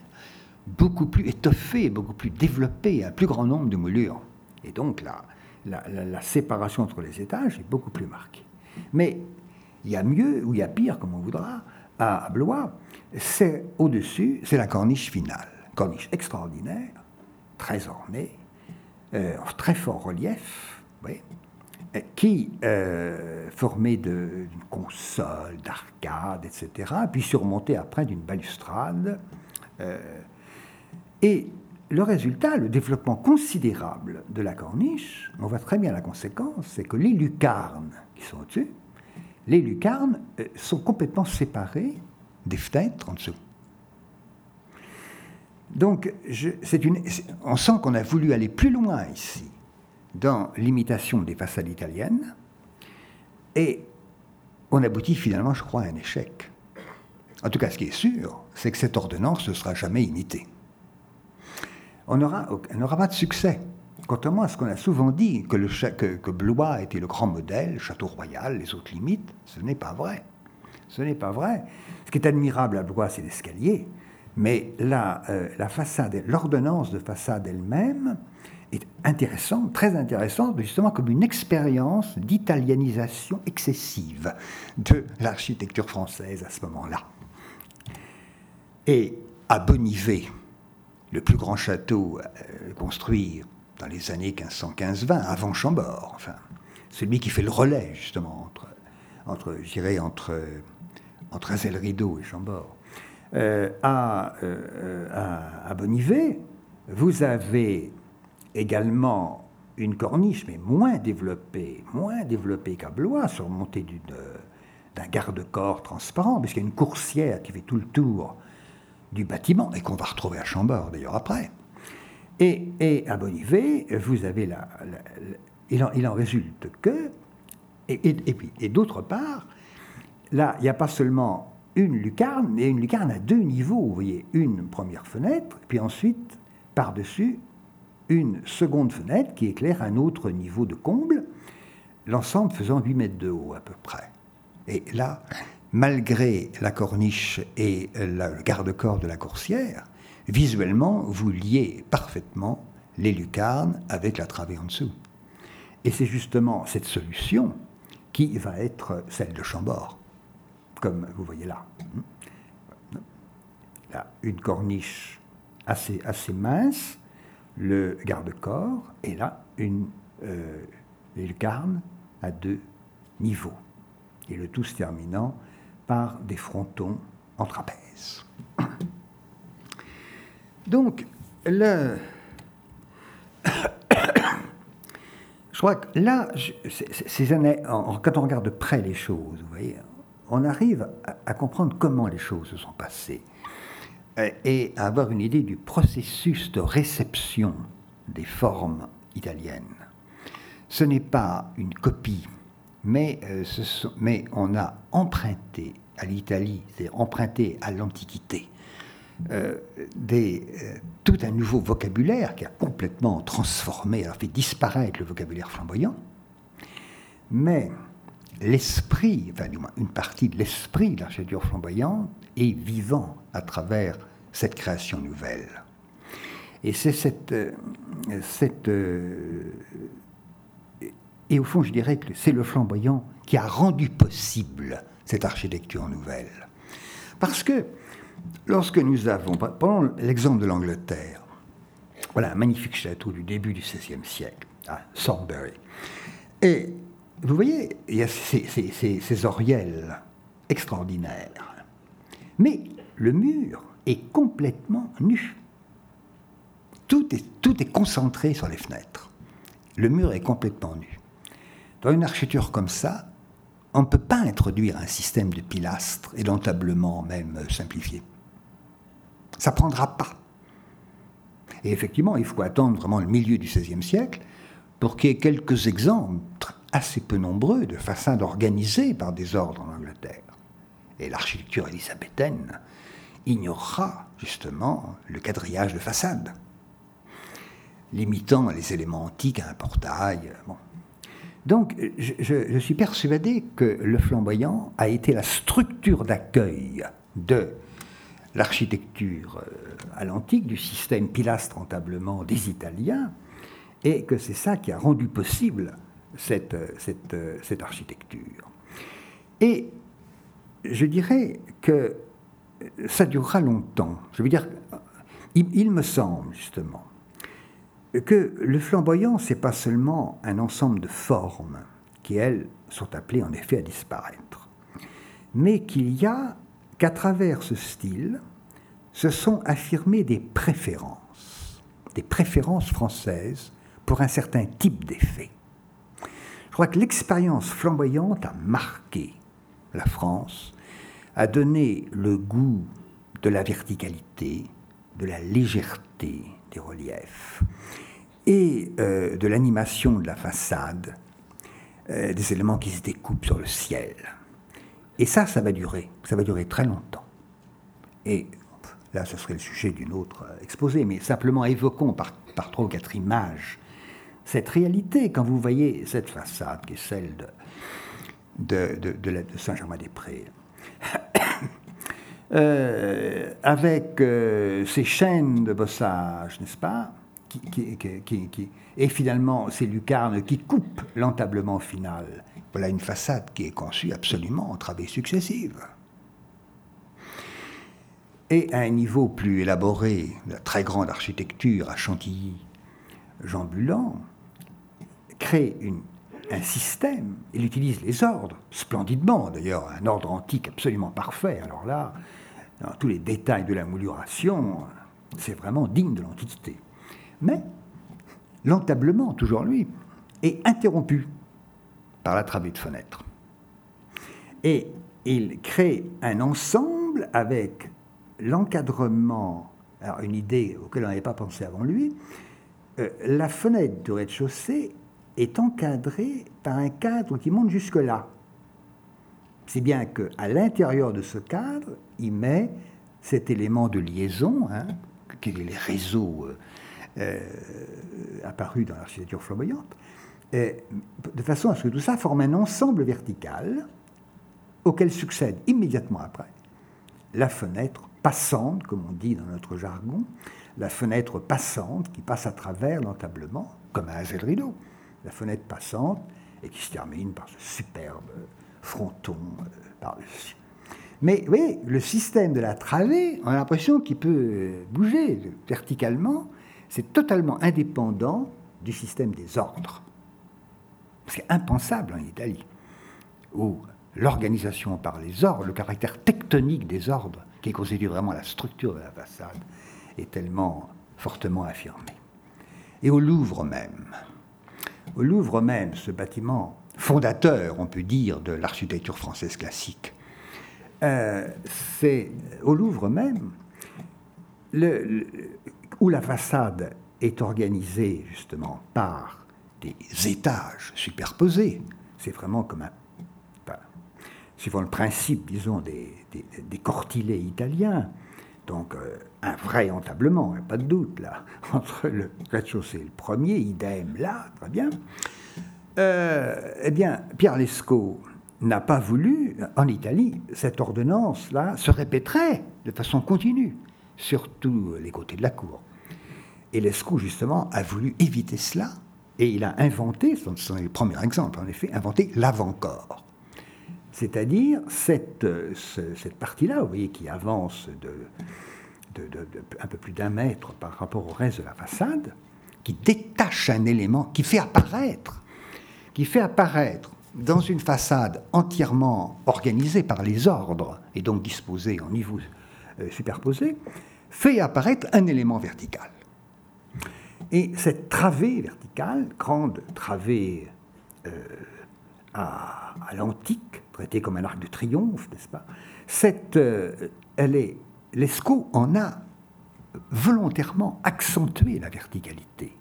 beaucoup plus étoffés, beaucoup plus développés, un plus grand nombre de moulures. Et donc la, séparation entre les étages est beaucoup plus marquée. Mais il y a mieux ou il y a pire, comme on voudra, à Blois, c'est au-dessus, c'est la corniche finale. Corniche extraordinaire, très orné, euh, très fort relief, euh, qui euh, formé d'une console, d'arcade, etc., puis surmonté après d'une balustrade. et le résultat, le développement considérable de la corniche, on voit très bien la conséquence, c'est que les lucarnes qui sont au-dessus, les lucarnes sont complètement séparées des fenêtres en dessous. Donc, une, on sent qu'on a voulu aller plus loin ici dans l'imitation des façades italiennes, et on aboutit finalement, je crois, à un échec. En tout cas, ce qui est sûr, c'est que cette ordonnance ne sera jamais imitée. On n'aura pas de succès. Contrairement à ce qu'on a souvent dit, que, que, Blois était le grand modèle, Château Royal, les autres limites, ce n'est pas vrai. Ce n'est pas vrai. Ce qui est admirable à Blois, c'est l'escalier. Mais euh, la façade, l'ordonnance de façade elle-même est intéressante, très intéressante, justement comme une expérience d'italianisation excessive de l'architecture française à ce moment-là. Et à Bonivet, le plus grand château euh, construit dans les années 1515-20, avant Chambord, enfin, celui qui fait le relais justement entre, entre entre, entre Azel-Rideau et Chambord. Euh, à, euh, à, Bonivet, vous avez également une corniche, mais moins développée, moins développée qu'à Blois, surmontée d'un garde-corps transparent, puisqu'il y a une coursière qui fait tout le tour du bâtiment, et qu'on va retrouver à Chambord d'ailleurs après. Et, à Bonivet, vous avez la, il, en, il, en, résulte que, et, et puis, et d'autre part, là, il n'y a pas seulement une lucarne, mais une lucarne à deux niveaux. Vous voyez, une première fenêtre, puis ensuite, par-dessus, une seconde fenêtre qui éclaire un autre niveau de comble, l'ensemble faisant 8 mètres de haut à peu près. Et là, malgré la corniche et le garde-corps de la coursière, visuellement, vous liez parfaitement les lucarnes avec la travée en dessous. Et c'est justement cette solution qui va être celle de Chambord, comme vous voyez là. Là, une corniche assez, assez mince, le garde-corps, et là, une euh, lucarne à deux niveaux. Et le tout se terminant par des frontons en trapèze. (coughs) Donc, le... (coughs) je crois que là, ces années, quand on regarde de près les choses, vous voyez, on arrive à, comprendre comment les choses se sont passées euh, et à avoir une idée du processus de réception des formes italiennes. Ce n'est pas une copie mais, euh, on a emprunté à l'Italie, c'est emprunté à l'Antiquité, euh, tout un nouveau vocabulaire qui a complètement transformé, alors fait disparaître le vocabulaire flamboyant, mais l'esprit, enfin du moins une partie de l'esprit de l'architecture flamboyante est vivant à travers cette création nouvelle. Et c'est cette, cette et au fond, je dirais que c'est le flamboyant qui a rendu possible cette architecture nouvelle. Parce que lorsque nous avons, prenons l'exemple de l'Angleterre, voilà un magnifique château du début du XVIe siècle, à Thornbury. Et vous voyez, il y a ces, ces, extraordinaires. Mais le mur est complètement nu. Tout est, tout est concentré sur les fenêtres. Le mur est complètement nu. Dans une architecture comme ça, on ne peut pas introduire un système de pilastres et d'entablement même simplifié. Ça ne prendra pas. Et effectivement, il faut attendre vraiment le milieu du XVIe siècle pour qu'il y ait quelques exemples assez peu nombreux de façades organisées par des ordres en Angleterre. Et l'architecture élisabéthaine ignorera justement le quadrillage de façade, limitant les éléments antiques à un portail. Bon. Donc, je, suis persuadé que le flamboyant a été la structure d'accueil de l'architecture euh, à l'antique, du système pilastre-entablement des Italiens, et que c'est ça qui a rendu possible cette, cette, cette architecture. Et je dirais que ça durera longtemps. Je veux dire, il me semble justement que le flamboyant, c'est pas seulement un ensemble de formes qui, elles, sont appelées en effet à disparaître, mais qu'il y a qu'à travers ce style, se sont affirmées des préférences, des préférences françaises pour un certain type d'effet. Je crois que l'expérience flamboyante a marqué la France, a donné le goût de la verticalité, de la légèreté des reliefs, et euh, de l'animation de la façade, euh, des éléments qui se découpent sur le ciel. Et ça, ça va durer, ça va durer très longtemps. Et là, ce serait le sujet d'une autre euh, exposé, mais simplement évoquons par, par trois ou quatre images cette réalité quand vous voyez cette façade qui est celle de, de, de, de Saint-Germain-des-Prés. (coughs) avec ces chaînes de bossage, n'est-ce pas et finalement ces lucarnes qui coupent l'entablement final. Voilà une façade qui est conçue absolument en travées successives. Et à un niveau plus élaboré, la très grande architecture à Chantilly, Jean Bulan crée un système, il utilise les ordres, splendidement d'ailleurs, un ordre antique absolument parfait. Alors là, dans tous les détails de la mouliration, c'est vraiment digne de l'Antiquité. Mais l'entablement, toujours lui, est interrompu par la travée de fenêtre. Et il crée un ensemble avec l'encadrement, une idée auquel on n'avait pas pensé avant lui, euh, la fenêtre du rez-de-chaussée est encadrée par un cadre qui monte jusque-là. C'est bien qu'à l'intérieur de ce cadre, il met cet élément de liaison, hein, est les réseaux euh, euh, apparus dans l'architecture flamboyante, de façon à ce que tout ça forme un ensemble vertical auquel succède immédiatement après la fenêtre passante, comme on dit dans notre jargon, la fenêtre passante qui passe à travers l'entablement, comme un hazel rideau. La fenêtre passante et qui se termine par ce superbe fronton euh, par-dessus. Mais oui, le système de la travée, on a l'impression qu'il peut bouger verticalement. C'est totalement indépendant du système des ordres. C'est impensable en Italie, où l'organisation par les ordres, le caractère tectonique des ordres, qui constitue vraiment la structure de la façade, est tellement fortement affirmé. Et au Louvre même, au Louvre même, ce bâtiment fondateur, on peut dire, de l'architecture française classique, euh, c'est au Louvre même, où la façade est organisée justement par des étages superposés. C'est vraiment comme un suivant le principe, disons, des, des, cortilets italiens. Donc, euh, un vrai entablement, pas de doute, là, (laughs) entre le rez-de-chaussée et le premier, idem là, très bien. Euh, eh bien, Pierre Lescaut n'a pas voulu, en Italie, cette ordonnance-là se répéterait de façon continue sur tous les côtés de la cour. Et Lescaut, justement, a voulu éviter cela, et il a inventé, ce sont les premiers exemples, en effet, inventé l'avant-corps c'est-à-dire cette, partie-là, vous voyez, qui avance de, un peu plus d'un mètre par rapport au reste de la façade, qui détache un élément, qui fait apparaître, qui fait apparaître dans une façade entièrement organisée par les ordres et donc disposée en niveaux euh, superposés, fait apparaître un élément vertical. Et cette travée verticale, grande travée euh, à l'antique, traité comme un arc de triomphe, n'est-ce pas? Cette, euh, elle est, Lescaut en a volontairement accentué la verticalité.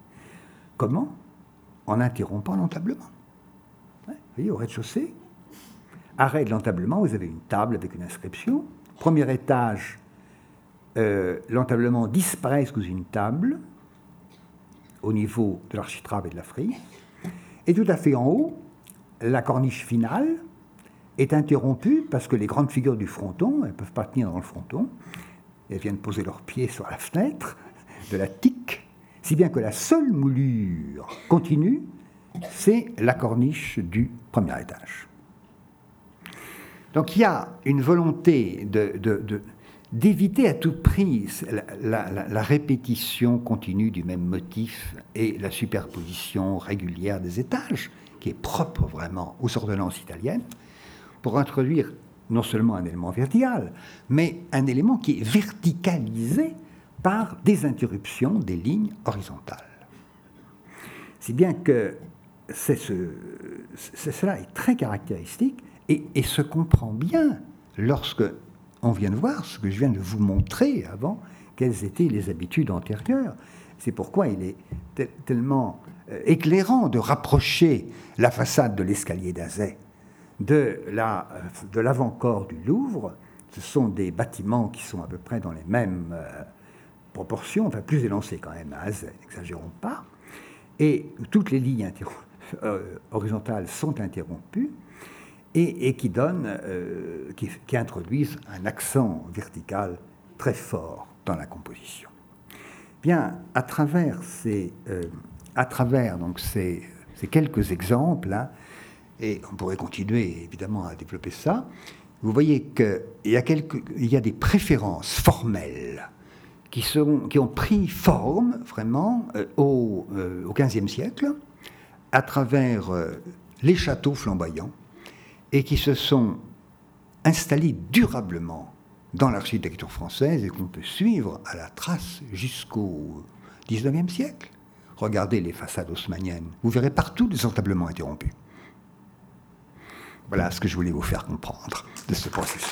Comment? En interrompant l'entablement. vous voyez, au rez-de-chaussée, arrêt de l'entablement, vous avez une table avec une inscription. Premier étage, euh, l'entablement disparaît sous une table au niveau de l'architrave et de la frise. Et tout à fait en haut, la corniche finale, est interrompue parce que les grandes figures du fronton, elles ne peuvent pas tenir dans le fronton, elles viennent poser leurs pieds sur la fenêtre de la tique, si bien que la seule moulure continue, c'est la corniche du premier étage. Donc il y a une volonté d'éviter à tout prix la, répétition continue du même motif et la superposition régulière des étages, qui est propre vraiment aux ordonnances italiennes pour introduire non seulement un élément vertical, mais un élément qui est verticalisé par des interruptions des lignes horizontales. Si bien que cela est très caractéristique et, et, se comprend bien lorsque on vient de voir ce que je viens de vous montrer avant, quelles étaient les habitudes antérieures. C'est pourquoi il est tellement euh, éclairant de rapprocher la façade de l'escalier d'Azay de l'avant-corps du Louvre. Ce sont des bâtiments qui sont à peu près dans les mêmes euh, proportions, enfin plus élancés quand même, hein, n'exagérons pas. Et toutes les lignes (laughs) euh, horizontales sont interrompues et, qui donnent, euh, qui, introduisent un accent vertical très fort dans la composition. Bien, à travers ces, à travers donc ces, quelques exemples, hein, et on pourrait continuer évidemment à développer ça, vous voyez qu'il y, a des préférences formelles qui, ont pris forme vraiment euh, au, euh, XVe siècle à travers euh, les châteaux flamboyants et qui se sont installés durablement dans l'architecture française et qu'on peut suivre à la trace jusqu'au XIXe siècle. Regardez les façades haussmanniennes, vous verrez partout des entablements interrompus. Voilà ce que je voulais vous faire comprendre de ce processus.